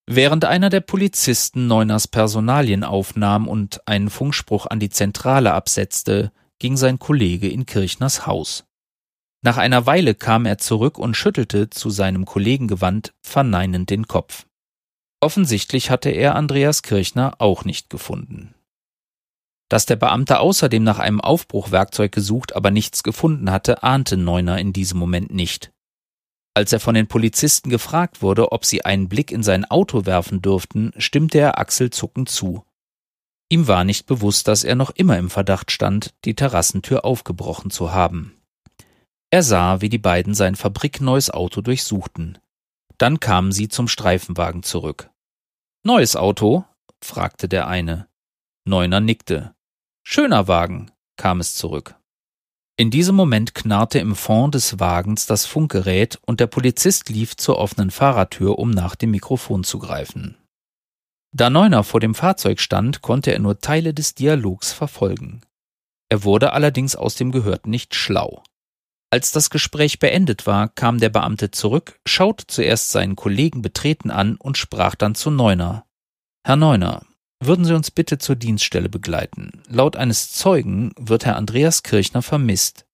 [SPEAKER 5] Während einer der Polizisten Neuners Personalien aufnahm und einen Funkspruch an die Zentrale absetzte, ging sein Kollege in Kirchners Haus. Nach einer Weile kam er zurück und schüttelte, zu seinem Kollegen gewandt, verneinend den Kopf. Offensichtlich hatte er Andreas Kirchner auch nicht gefunden. Dass der Beamte außerdem nach einem Aufbruchwerkzeug gesucht, aber nichts gefunden hatte, ahnte Neuner in diesem Moment nicht. Als er von den Polizisten gefragt wurde, ob sie einen Blick in sein Auto werfen dürften, stimmte er achselzuckend zu. Ihm war nicht bewusst, dass er noch immer im Verdacht stand, die Terrassentür aufgebrochen zu haben. Er sah, wie die beiden sein fabrikneues Auto durchsuchten. Dann kamen sie zum Streifenwagen zurück. Neues Auto? fragte der eine. Neuner nickte. Schöner Wagen, kam es zurück. In diesem Moment knarrte im Fond des Wagens das Funkgerät und der Polizist lief zur offenen Fahrertür, um nach dem Mikrofon zu greifen. Da Neuner vor dem Fahrzeug stand, konnte er nur Teile des Dialogs verfolgen. Er wurde allerdings aus dem Gehörten nicht schlau. Als das Gespräch beendet war, kam der Beamte zurück, schaute zuerst seinen Kollegen betreten an und sprach dann zu Neuner. Herr Neuner, würden Sie uns bitte zur Dienststelle begleiten. Laut eines Zeugen wird Herr Andreas Kirchner vermisst.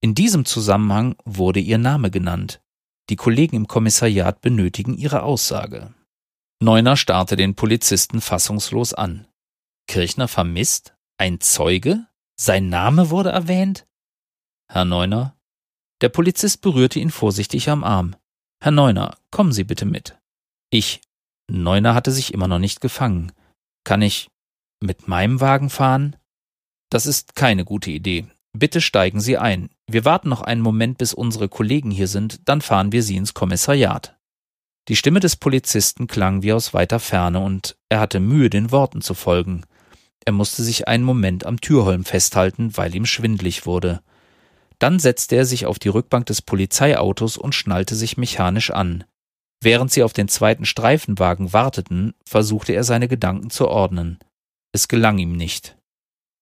[SPEAKER 5] In diesem Zusammenhang wurde Ihr Name genannt. Die Kollegen im Kommissariat benötigen Ihre Aussage. Neuner starrte den Polizisten fassungslos an. Kirchner vermisst? Ein Zeuge? Sein Name wurde erwähnt? Herr Neuner, der Polizist berührte ihn vorsichtig am Arm. Herr Neuner, kommen Sie bitte mit. Ich. Neuner hatte sich immer noch nicht gefangen. Kann ich mit meinem Wagen fahren? Das ist keine gute Idee. Bitte steigen Sie ein. Wir warten noch einen Moment, bis unsere Kollegen hier sind, dann fahren wir Sie ins Kommissariat. Die Stimme des Polizisten klang wie aus weiter Ferne, und er hatte Mühe, den Worten zu folgen. Er musste sich einen Moment am Türholm festhalten, weil ihm schwindlig wurde. Dann setzte er sich auf die Rückbank des Polizeiautos und schnallte sich mechanisch an. Während sie auf den zweiten Streifenwagen warteten, versuchte er seine Gedanken zu ordnen. Es gelang ihm nicht.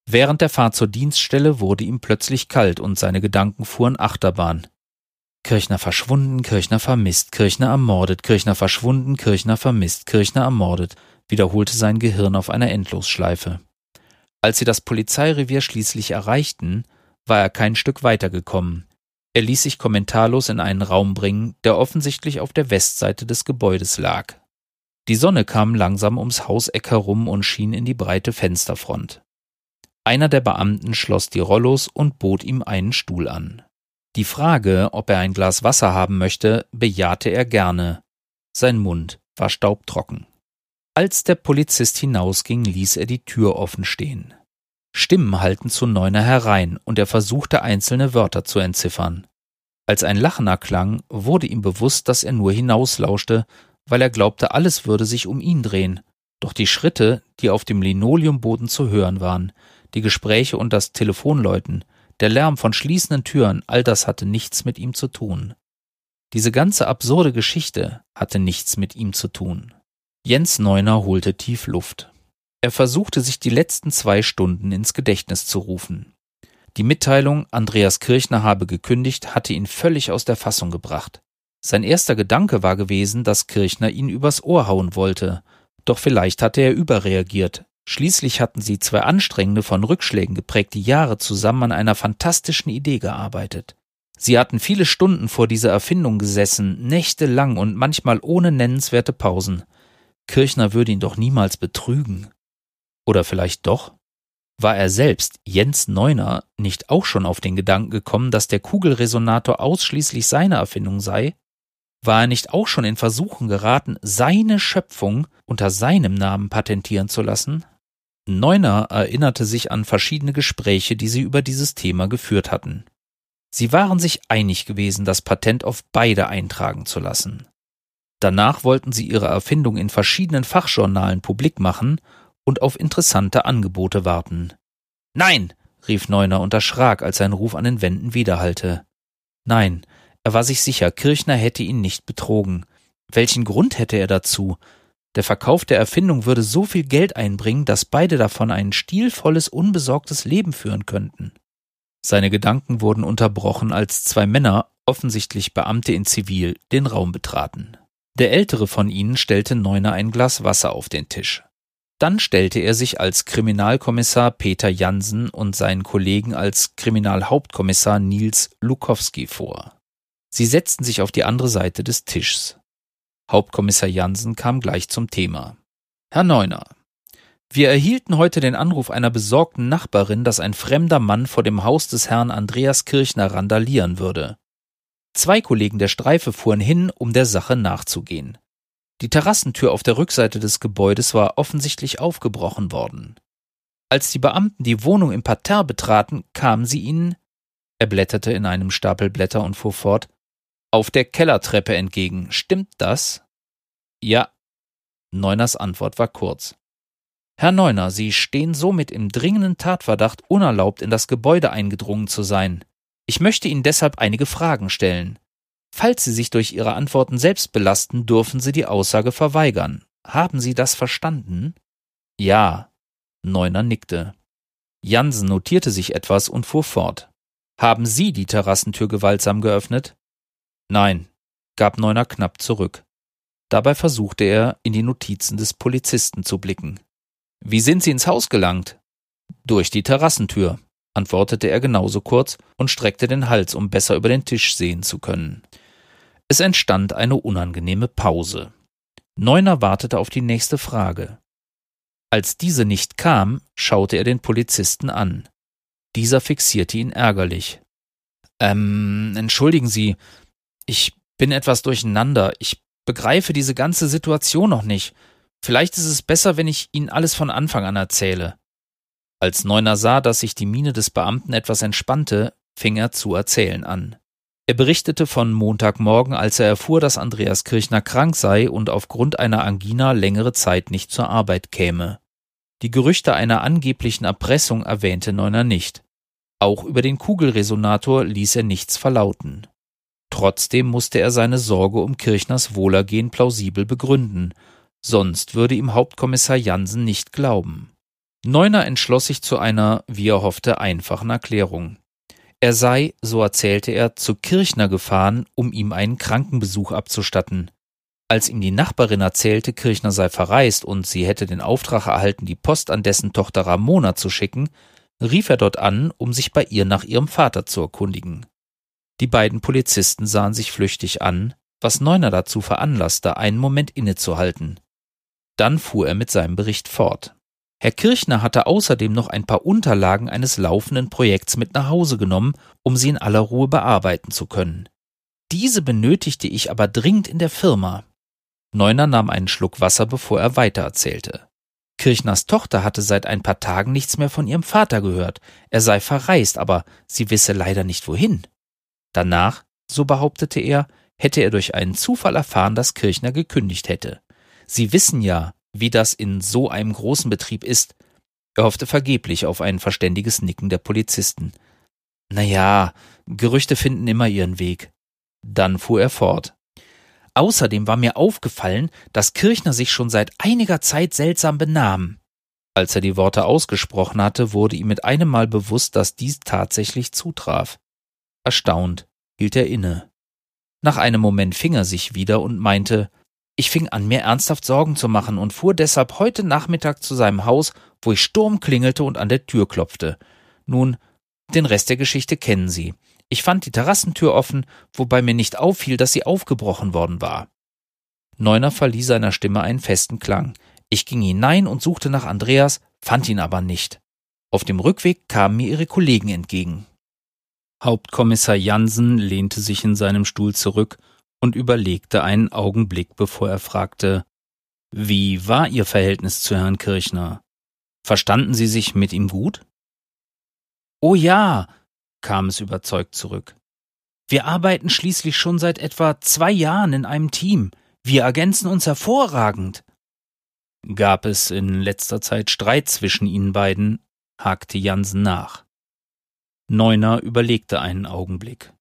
[SPEAKER 5] Während der Fahrt zur Dienststelle wurde ihm plötzlich kalt und seine Gedanken fuhren Achterbahn. Kirchner verschwunden, Kirchner vermisst, Kirchner ermordet, Kirchner verschwunden, Kirchner vermisst, Kirchner ermordet, wiederholte sein Gehirn auf einer Endlosschleife. Als sie das Polizeirevier schließlich erreichten, war er kein Stück weitergekommen. Er ließ sich kommentarlos in einen Raum bringen, der offensichtlich auf der Westseite des Gebäudes lag. Die Sonne kam langsam ums Hauseck herum und schien in die breite Fensterfront. Einer der Beamten schloss die Rollos und bot ihm einen Stuhl an. Die Frage, ob er ein Glas Wasser haben möchte, bejahte er gerne. Sein Mund war staubtrocken. Als der Polizist hinausging, ließ er die Tür offen stehen. Stimmen hallten zu Neuner herein, und er versuchte einzelne Wörter zu entziffern. Als ein Lachen erklang, wurde ihm bewusst, dass er nur hinauslauschte, weil er glaubte, alles würde sich um ihn drehen. Doch die Schritte, die auf dem Linoleumboden zu hören waren, die Gespräche und das Telefonläuten, der Lärm von schließenden Türen, all das hatte nichts mit ihm zu tun. Diese ganze absurde Geschichte hatte nichts mit ihm zu tun. Jens Neuner holte tief Luft. Er versuchte sich die letzten zwei Stunden ins Gedächtnis zu rufen. Die Mitteilung, Andreas Kirchner habe gekündigt, hatte ihn völlig aus der Fassung gebracht. Sein erster Gedanke war gewesen, dass Kirchner ihn übers Ohr hauen wollte. Doch vielleicht hatte er überreagiert. Schließlich hatten sie zwei anstrengende, von Rückschlägen geprägte Jahre zusammen an einer fantastischen Idee gearbeitet. Sie hatten viele Stunden vor dieser Erfindung gesessen, nächtelang und manchmal ohne nennenswerte Pausen. Kirchner würde ihn doch niemals betrügen. Oder vielleicht doch? War er selbst, Jens Neuner, nicht auch schon auf den Gedanken gekommen, dass der Kugelresonator ausschließlich seine Erfindung sei? War er nicht auch schon in Versuchen geraten, seine Schöpfung unter seinem Namen patentieren zu lassen? Neuner erinnerte sich an verschiedene Gespräche, die sie über dieses Thema geführt hatten. Sie waren sich einig gewesen, das Patent auf beide eintragen zu lassen. Danach wollten sie ihre Erfindung in verschiedenen Fachjournalen publik machen und auf interessante Angebote warten. Nein, rief Neuner und erschrak, als sein Ruf an den Wänden widerhallte. Nein, er war sich sicher, Kirchner hätte ihn nicht betrogen. Welchen Grund hätte er dazu? Der Verkauf der Erfindung würde so viel Geld einbringen, dass beide davon ein stilvolles, unbesorgtes Leben führen könnten. Seine Gedanken wurden unterbrochen, als zwei Männer, offensichtlich Beamte in Zivil, den Raum betraten. Der ältere von ihnen stellte Neuner ein Glas Wasser auf den Tisch. Dann stellte er sich als Kriminalkommissar Peter Jansen und seinen Kollegen als Kriminalhauptkommissar Nils Lukowski vor. Sie setzten sich auf die andere Seite des Tischs. Hauptkommissar Jansen kam gleich zum Thema. Herr Neuner, wir erhielten heute den Anruf einer besorgten Nachbarin, dass ein fremder Mann vor dem Haus des Herrn Andreas Kirchner randalieren würde. Zwei Kollegen der Streife fuhren hin, um der Sache nachzugehen. Die Terrassentür auf der Rückseite des Gebäudes war offensichtlich aufgebrochen worden. Als die Beamten die Wohnung im Parterre betraten, kamen sie ihnen, er blätterte in einem Stapel Blätter und fuhr fort, auf der Kellertreppe entgegen. Stimmt das? Ja. Neuners Antwort war kurz. Herr Neuner, Sie stehen somit im dringenden Tatverdacht, unerlaubt in das Gebäude eingedrungen zu sein. Ich möchte Ihnen deshalb einige Fragen stellen. Falls Sie sich durch Ihre Antworten selbst belasten, dürfen Sie die Aussage verweigern. Haben Sie das verstanden? Ja. Neuner nickte. Jansen notierte sich etwas und fuhr fort. Haben Sie die Terrassentür gewaltsam geöffnet? Nein, gab Neuner knapp zurück. Dabei versuchte er, in die Notizen des Polizisten zu blicken. Wie sind Sie ins Haus gelangt? Durch die Terrassentür, antwortete er genauso kurz und streckte den Hals, um besser über den Tisch sehen zu können. Es entstand eine unangenehme Pause. Neuner wartete auf die nächste Frage. Als diese nicht kam, schaute er den Polizisten an. Dieser fixierte ihn ärgerlich. Ähm, entschuldigen Sie, ich bin etwas durcheinander. Ich begreife diese ganze Situation noch nicht. Vielleicht ist es besser, wenn ich Ihnen alles von Anfang an erzähle. Als Neuner sah, dass sich die Miene des Beamten etwas entspannte, fing er zu erzählen an. Er berichtete von Montagmorgen, als er erfuhr, dass Andreas Kirchner krank sei und aufgrund einer Angina längere Zeit nicht zur Arbeit käme. Die Gerüchte einer angeblichen Erpressung erwähnte Neuner nicht. Auch über den Kugelresonator ließ er nichts verlauten. Trotzdem musste er seine Sorge um Kirchners Wohlergehen plausibel begründen, sonst würde ihm Hauptkommissar Jansen nicht glauben. Neuner entschloss sich zu einer, wie er hoffte, einfachen Erklärung. Er sei, so erzählte er, zu Kirchner gefahren, um ihm einen Krankenbesuch abzustatten. Als ihm die Nachbarin erzählte, Kirchner sei verreist und sie hätte den Auftrag erhalten, die Post an dessen Tochter Ramona zu schicken, rief er dort an, um sich bei ihr nach ihrem Vater zu erkundigen. Die beiden Polizisten sahen sich flüchtig an, was Neuner dazu veranlasste, einen Moment innezuhalten. Dann fuhr er mit seinem Bericht fort. Herr Kirchner hatte außerdem noch ein paar Unterlagen eines laufenden Projekts mit nach Hause genommen, um sie in aller Ruhe bearbeiten zu können. Diese benötigte ich aber dringend in der Firma. Neuner nahm einen Schluck Wasser, bevor er weitererzählte. Kirchners Tochter hatte seit ein paar Tagen nichts mehr von ihrem Vater gehört. Er sei verreist, aber sie wisse leider nicht wohin. Danach, so behauptete er, hätte er durch einen Zufall erfahren, dass Kirchner gekündigt hätte. Sie wissen ja, wie das in so einem großen Betrieb ist. Er hoffte vergeblich auf ein verständiges Nicken der Polizisten. Na ja, Gerüchte finden immer ihren Weg. Dann fuhr er fort. Außerdem war mir aufgefallen, dass Kirchner sich schon seit einiger Zeit seltsam benahm. Als er die Worte ausgesprochen hatte, wurde ihm mit einem Mal bewusst, dass dies tatsächlich zutraf. Erstaunt hielt er inne. Nach einem Moment fing er sich wieder und meinte, ich fing an, mir ernsthaft Sorgen zu machen und fuhr deshalb heute Nachmittag zu seinem Haus, wo ich Sturm klingelte und an der Tür klopfte. Nun, den Rest der Geschichte kennen Sie. Ich fand die Terrassentür offen, wobei mir nicht auffiel, dass sie aufgebrochen worden war. Neuner verlieh seiner Stimme einen festen Klang. Ich ging hinein und suchte nach Andreas, fand ihn aber nicht. Auf dem Rückweg kamen mir ihre Kollegen entgegen. Hauptkommissar Jansen lehnte sich in seinem Stuhl zurück und überlegte einen Augenblick, bevor er fragte Wie war Ihr Verhältnis zu Herrn Kirchner? Verstanden Sie sich mit ihm gut? Oh ja, kam es überzeugt zurück. Wir arbeiten schließlich schon seit etwa zwei Jahren in einem Team. Wir ergänzen uns hervorragend. Gab es in letzter Zeit Streit zwischen ihnen beiden? hakte Jansen nach. Neuner überlegte einen Augenblick.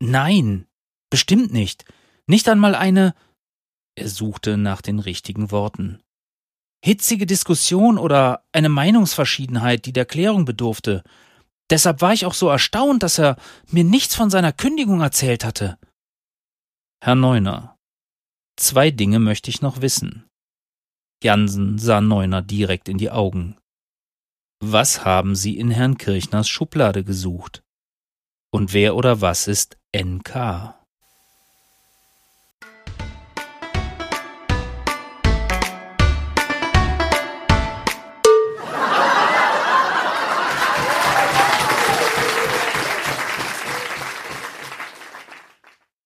[SPEAKER 5] Nein, bestimmt nicht. Nicht einmal eine. Er suchte nach den richtigen Worten. Hitzige Diskussion oder eine Meinungsverschiedenheit, die der Klärung bedurfte. Deshalb war ich auch so erstaunt, dass er mir nichts von seiner Kündigung erzählt hatte. Herr Neuner, zwei Dinge möchte ich noch wissen. Jansen sah Neuner direkt in die Augen. Was haben Sie in Herrn Kirchners Schublade gesucht? Und wer oder was ist NK?